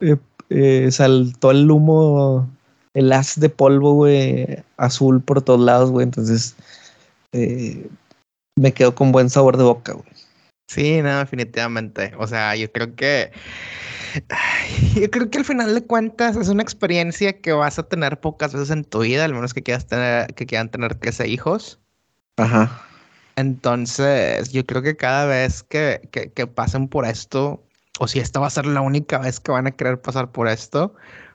eh, eh, saltó el humo, el haz de polvo, güey, azul por todos lados, güey, entonces eh, me quedó con buen sabor de boca, güey. Sí, no, definitivamente. O sea, yo creo que. Yo creo que al final de cuentas es una experiencia que vas a tener pocas veces en tu vida, al menos que quieras tener, que quieran tener 13 hijos. Ajá. Entonces, yo creo que cada vez que, que, pasen por esto, o si esta va a ser la única vez que van a querer pasar por esto,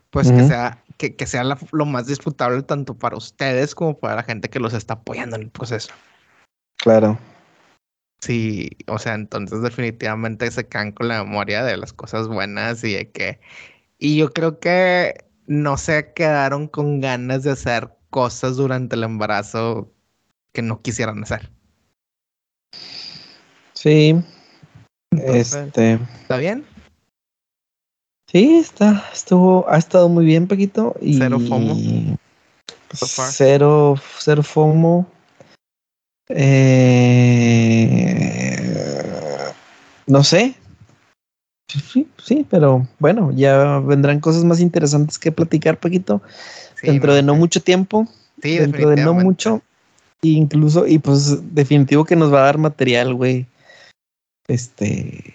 pues que sea, que, que sea lo más disfrutable tanto para ustedes como para la gente que los está apoyando en el proceso. Claro. Sí, o sea, entonces definitivamente se quedan con la memoria de las cosas buenas y de que... Y yo creo que no se quedaron con ganas de hacer cosas durante el embarazo que no quisieran hacer. Sí. este. ¿Está bien? Sí, está, estuvo, ha estado muy bien, Paquito. Y cero FOMO. Cero, cero FOMO. Eh, no sé. Sí, sí, pero bueno, ya vendrán cosas más interesantes que platicar, Paquito. dentro de no mucho tiempo. Sí, dentro de no mucho. Incluso, y pues definitivo que nos va a dar material, güey. Este.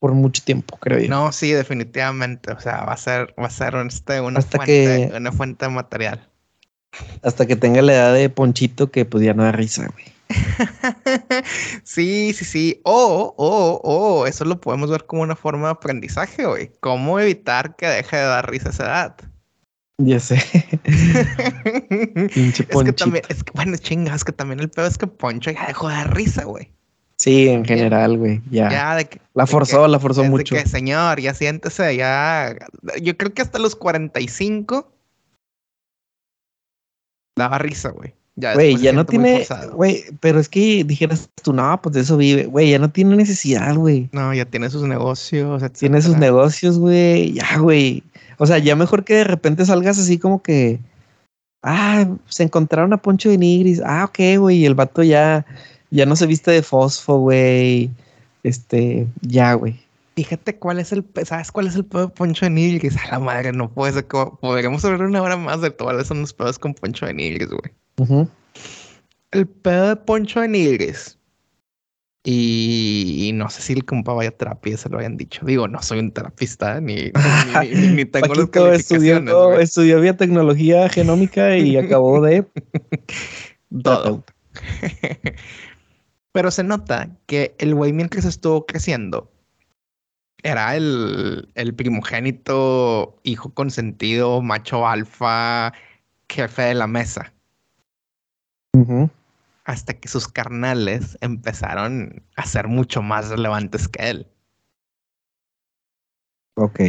Por mucho tiempo, creo yo. No, sí, definitivamente. O sea, va a ser, va a ser este, una, fuente, una fuente de material. Hasta que tenga la edad de Ponchito que pues ya no da risa, güey. sí, sí, sí. O, o, o, eso lo podemos ver como una forma de aprendizaje, güey. ¿Cómo evitar que deje de dar risa a esa edad? Ya sé. Pinche es que también, es que, bueno, chingas, es que también el peor es que Poncho ya dejó de dar risa, güey. Sí, en general, güey. Ya. ya de que, la forzó, la forzó mucho. que, señor, ya siéntese, ya. Yo creo que hasta los 45 daba risa, güey. Ya, güey, ya no tiene, güey, pero es que dijeras tú, no, pues de eso vive, güey, ya no tiene necesidad, güey. No, ya tiene sus negocios, Tiene sus negocios, güey, ya, güey. O sea, ya mejor que de repente salgas así como que, ah, se encontraron a Poncho de Nigris, ah, ok, güey, y el vato ya, ya no se viste de fosfo, güey, este, ya, güey. Fíjate cuál es el, ¿sabes cuál es el pedo de Poncho de Nigris? A la madre, no puede ser que podríamos hablar una hora más de todas son los pedos con Poncho de Nigris, güey. El pedo de Poncho de Nigris. Y, no sé si el compa vaya a terapia, se lo hayan dicho. Digo, no soy un terapista ni, ni, tengo las estudió, estudió biotecnología genómica y acabó de todo. Pero se nota que el güey mientras estuvo creciendo era el, el primogénito, hijo consentido, macho alfa, jefe de la mesa. Hasta que sus carnales empezaron a ser mucho más relevantes que él. Ok.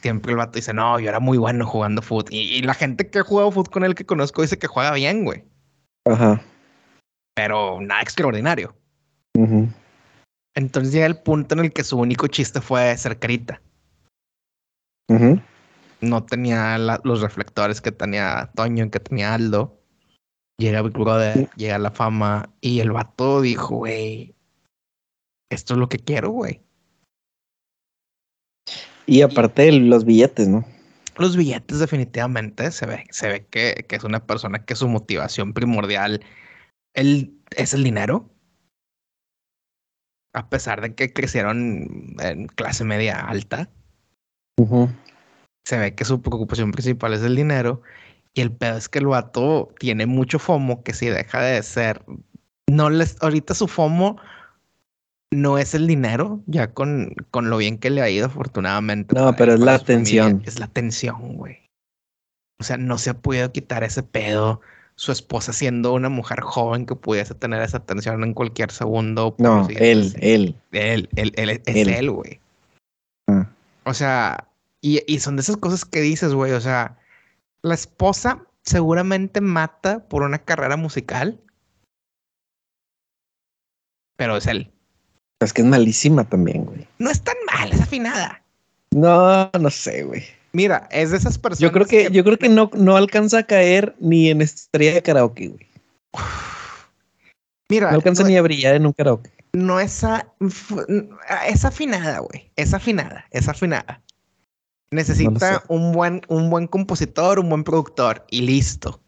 Siempre el vato dice, no, yo era muy bueno jugando fútbol. Y, la gente que ha jugado fútbol con él que conozco dice que juega bien, güey. Ajá. Pero nada extraordinario. Entonces llega el punto en el que su único chiste fue ser carita. No tenía los reflectores que tenía Toño, que tenía Aldo. Llega Big Brother, llega la fama y el vato dijo, güey, esto es lo que quiero, güey. Y aparte los billetes, ¿no? Los billetes definitivamente se ve, se ve que, que es una persona que su motivación primordial él, es el dinero a pesar de que crecieron en clase media alta, se ve que su preocupación principal es el dinero. Y el pedo es que el vato tiene mucho FOMO que si deja de ser. No les. Ahorita su FOMO no es el dinero, ya con, con lo bien que le ha ido, afortunadamente. No, pero es la atención. Es la atención, güey. O sea, no se ha podido quitar ese pedo su esposa siendo una mujer joven que pudiese tener esa atención en cualquier segundo. No, él, él. Él, él, él, es él, güey. Ah. O sea, y, y son de esas cosas que dices, güey, o sea, la esposa seguramente mata por una carrera musical. pero es él. Es que es malísima también, güey. No es tan mal, es afinada. No, no sé, güey. Mira, es de esas personas. Yo creo que, yo creo que no, no alcanza a caer ni en estrella de karaoke, güey. Mira. No alcanza ni a brillar en un karaoke. No es, es afinada, güey. Es afinada, es afinada. Necesita un buen, un buen compositor, un buen productor y listo.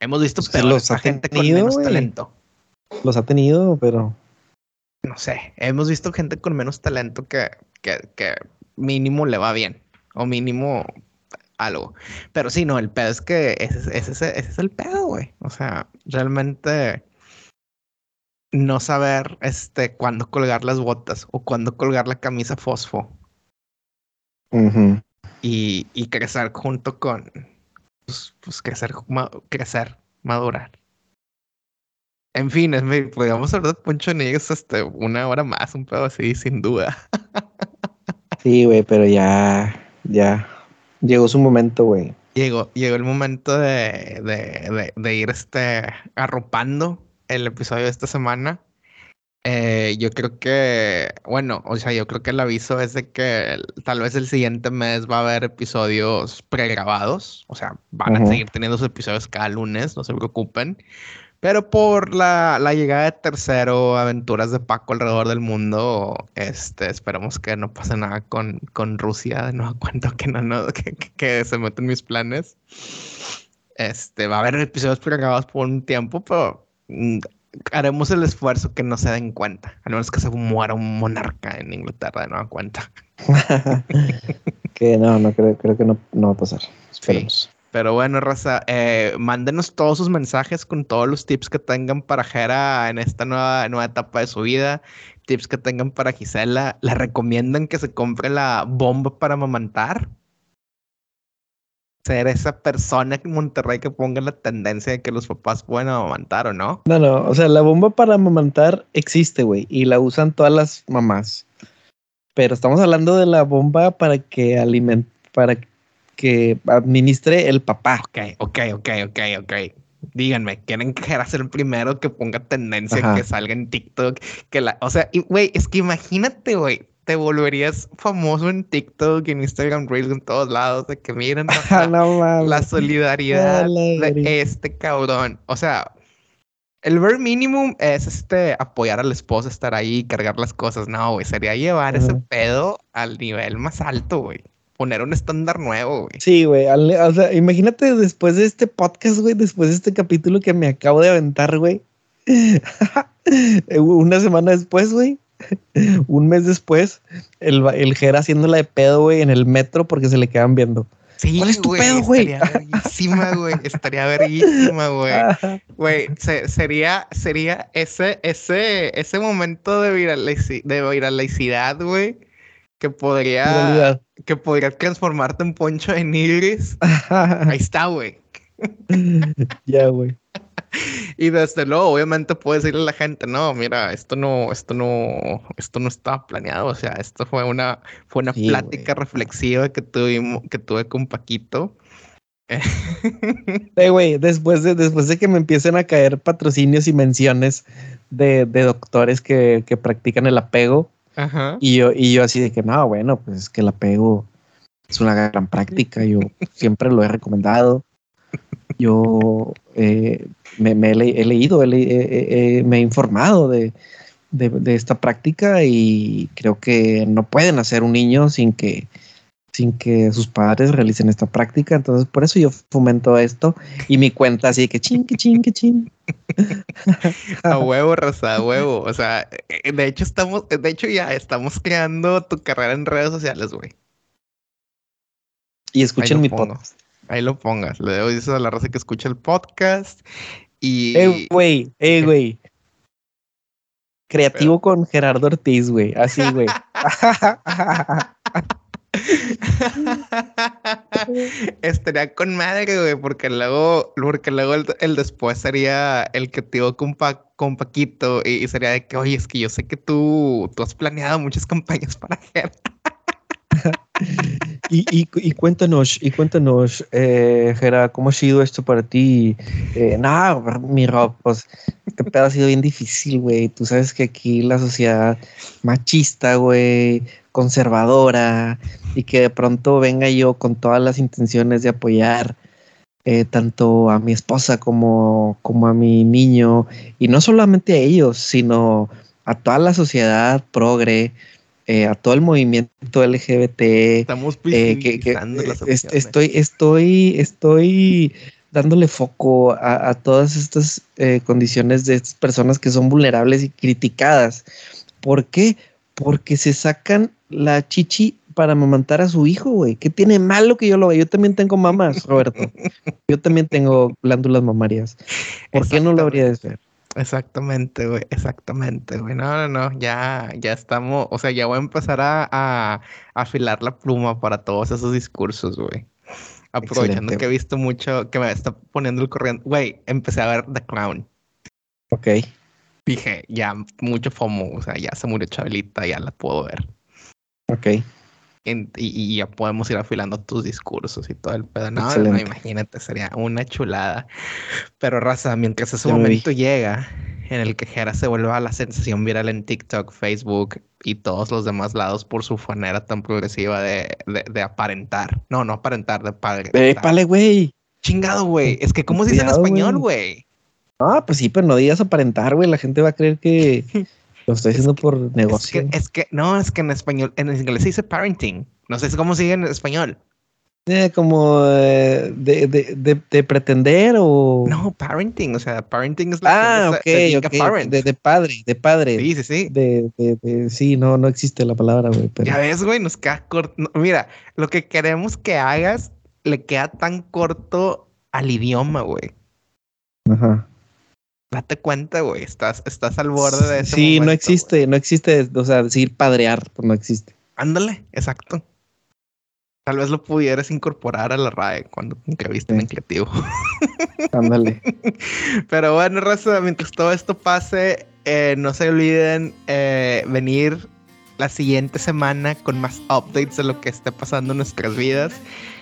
Hemos visto pues los gente con menos talento. Los ha tenido, pero. No sé. Hemos visto gente con menos talento que, que, que mínimo le va bien. O mínimo algo. Pero sí, no, el pedo es que ese, ese, ese es el pedo, güey. O sea, realmente no saber este cuándo colgar las botas o cuándo colgar la camisa fosfo y, y, crecer junto con, pues, pues crecer, crecer, madurar. En fin, es, podríamos hablar de Poncho Negros hasta una hora más, un pedo así, sin duda. sí, güey, pero ya, ya, llegó su momento, güey. Llegó, llegó el momento de, de, de, de ir este, arropando el episodio de esta semana. Eh, yo creo que, bueno, o sea, yo creo que el aviso es de que tal vez el siguiente mes va a haber episodios pregrabados, o sea, van a seguir teniendo sus episodios cada lunes, no se preocupen. Pero por la, llegada de tercero, aventuras de Paco alrededor del mundo, este, esperamos que no pase nada con, con Rusia, no cuento que no, no que, que, se meten mis planes. Este, va a haber episodios pregrabados por un tiempo, pero mm, haremos el esfuerzo que no se den cuenta, a menos que se muera un monarca en Inglaterra de nueva cuenta. que no, no creo, creo que no, no va a pasar. Esperemos. Pero bueno, Raza, eh, mándenos todos sus mensajes con todos los tips que tengan para Jera en esta nueva, nueva etapa de su vida. Tips que tengan para Gisela. ¿Le recomiendan que se compre la bomba para amamantar? ser esa persona en Monterrey que ponga la tendencia de que los papás pueden amamantar o no. No, no, o sea, la bomba para amamantar existe, güey, y la usan todas las mamás. Pero estamos hablando de la bomba para que alimente, para que administre el papá. Ok, ok, ok, ok, ok. Díganme, ¿quieren que ser el primero que ponga tendencia que salga en TikTok? Que la, o sea, güey, es que imagínate, güey, te volverías famoso en TikTok, en Instagram Reels, en todos lados, de que miren la, solidaridad de este cabrón. O sea, el ver minimum es este apoyar a la esposa, estar ahí, cargar las cosas. No, güey, sería llevar ese pedo al nivel más alto, güey. Poner un estándar nuevo, güey. Sí, güey. O sea, imagínate después de este podcast, güey, después de este capítulo que me acabo de aventar, güey. Una semana después, güey un mes después, el, el Jera haciéndola de pedo, güey, en el metro porque se le quedan viendo. Sí, ¿Cuál es tu pedo, güey? Estaría verguísima, güey. Estaría verguísima, güey. Güey, sería, sería ese, ese, ese momento de, de viralicidad, güey, que podría, que podría transformarte en poncho en iris. Ahí está, güey. ya, güey. y desde luego, obviamente puedes decirle a la gente, no, mira, esto no, esto no, esto no estaba planeado. O sea, esto fue una, fue una plática reflexiva que tuvimos, que tuve con Paquito. Eh, güey, después de, después de que me empiecen a caer patrocinios y menciones de, doctores que, que, practican el apego. Y yo, y yo así de que no, bueno, pues es que el apego es una gran práctica. Yo siempre lo he recomendado. Yo eh, me, he, leído, me he informado de, esta práctica y creo que no pueden hacer un niño sin que, sin que sus padres realicen esta práctica. Entonces, por eso yo fomento esto y mi cuenta así que ching, que ching, que ching. a huevo, raza, a huevo. O sea, eh, de hecho, estamos, de hecho, ya estamos creando tu carrera en redes sociales, güey. Y escuchen mi podcast. Ahí lo pongas. Le decir a la raza que escucha el podcast. Y. Eh, güey, eh, güey. Creativo con Gerardo Ortiz, güey. Así, güey. Estaría con madre, güey, porque luego, porque luego el, después sería el creativo con, con Paquito y, sería de que, oye, es que yo sé que tú, tú has planeado muchas campañas para Gerardo. y, cuéntanos, y cuéntanos, eh, ¿cómo ha sido esto para ti? Eh, no, mi Rob, pues, este pedo ha sido bien difícil, güey. Tú sabes que aquí la sociedad machista, güey, conservadora, y que de pronto venga yo con todas las intenciones de apoyar eh, tanto a mi esposa como, como a mi niño, y no solamente a ellos, sino a toda la sociedad progre, eh, a todo el movimiento LGBT. Estamos eh, que, estoy, estoy, estoy dándole foco a, todas estas eh, condiciones de estas personas que son vulnerables y criticadas. ¿Por qué? Porque se sacan la chichi para amamantar a su hijo, güey. ¿Qué tiene malo que yo lo vea? Yo también tengo mamás, Roberto. Yo también tengo glándulas mamarias. ¿Por qué no lo habría de ser? Exactamente, güey, exactamente, güey. No, no, no, ya, ya estamos, o sea, ya voy a empezar a, afilar la pluma para todos esos discursos, güey. Aprovechando que he visto mucho, que me está poniendo el corriente. Güey, empecé a ver The Clown. Ok. Dije, ya, mucho FOMO, o sea, ya se murió Chabelita, ya la puedo ver. Ok y, ya podemos ir afilando tus discursos y todo el pedo. No, no, imagínate, sería una chulada. Pero raza, mientras ese momento llega en el que Jera se vuelva la sensación viral en TikTok, Facebook y todos los demás lados por su manera tan progresiva de, aparentar. No, no aparentar, de padre. Épale, güey. Chingado, güey. Es que, ¿cómo se dice en español, güey? Ah, pues sí, pero no digas aparentar, güey. La gente va a creer que Lo estoy haciendo por negocio. Es que, no, es que en español, en inglés se dice parenting. No sé cómo sigue en español. Eh, como de, de, de, pretender o. No, parenting. O sea, parenting es la. Ah, ok, De, padre, de padre. Sí, sí, sí. De, sí, no, no existe la palabra, güey. Ya ves, güey, nos queda corto. mira, lo que queremos que hagas le queda tan corto al idioma, güey. Ajá. Date cuenta, güey, estás, estás al borde de eso. Sí, no existe, no existe, o sea, decir padrear, pues no existe. Ándale, exacto. Tal vez lo pudieras incorporar a la RAE cuando te viste en creativo. Ándale. Pero bueno, Raza, mientras todo esto pase, eh, no se olviden eh, venir la siguiente semana con más updates de lo que esté pasando en nuestras vidas.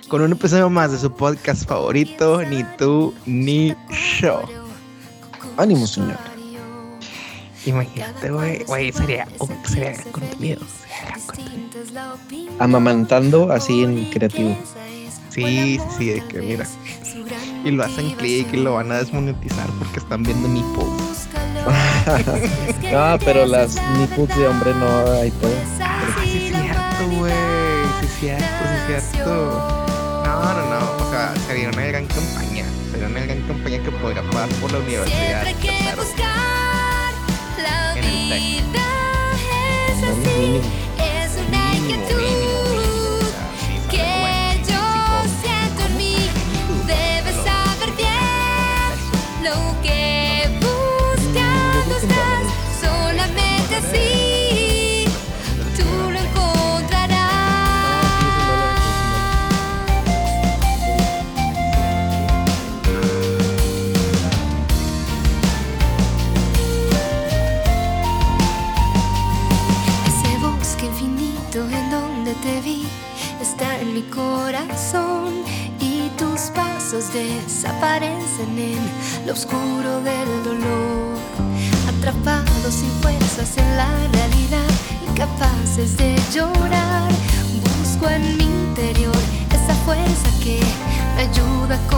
Con un episodio más de su podcast favorito, Ni tú ni yo. Ánimo, señor. Imagínate, güey, güey, sería, sería gran contenido. Sería gran contenido. Amamantando así en creativo. Sí, sí, de que mira. Y lo hacen clic y lo van a desmonetizar porque están viendo mi post. no, pero las nipples de hombre no hay todo. Ah, sí, es cierto, güey. Sí, es cierto, sí, es cierto. No, no, no. O sea, sería una gran campaña sería una gran compañía que pagar por la universidad. Siempre que buscar la vida es así, es una inquietud lo oscuro del dolor. Atrapados sin fuerzas en la realidad, incapaces de llorar, busco en mi interior esa fuerza que me ayuda a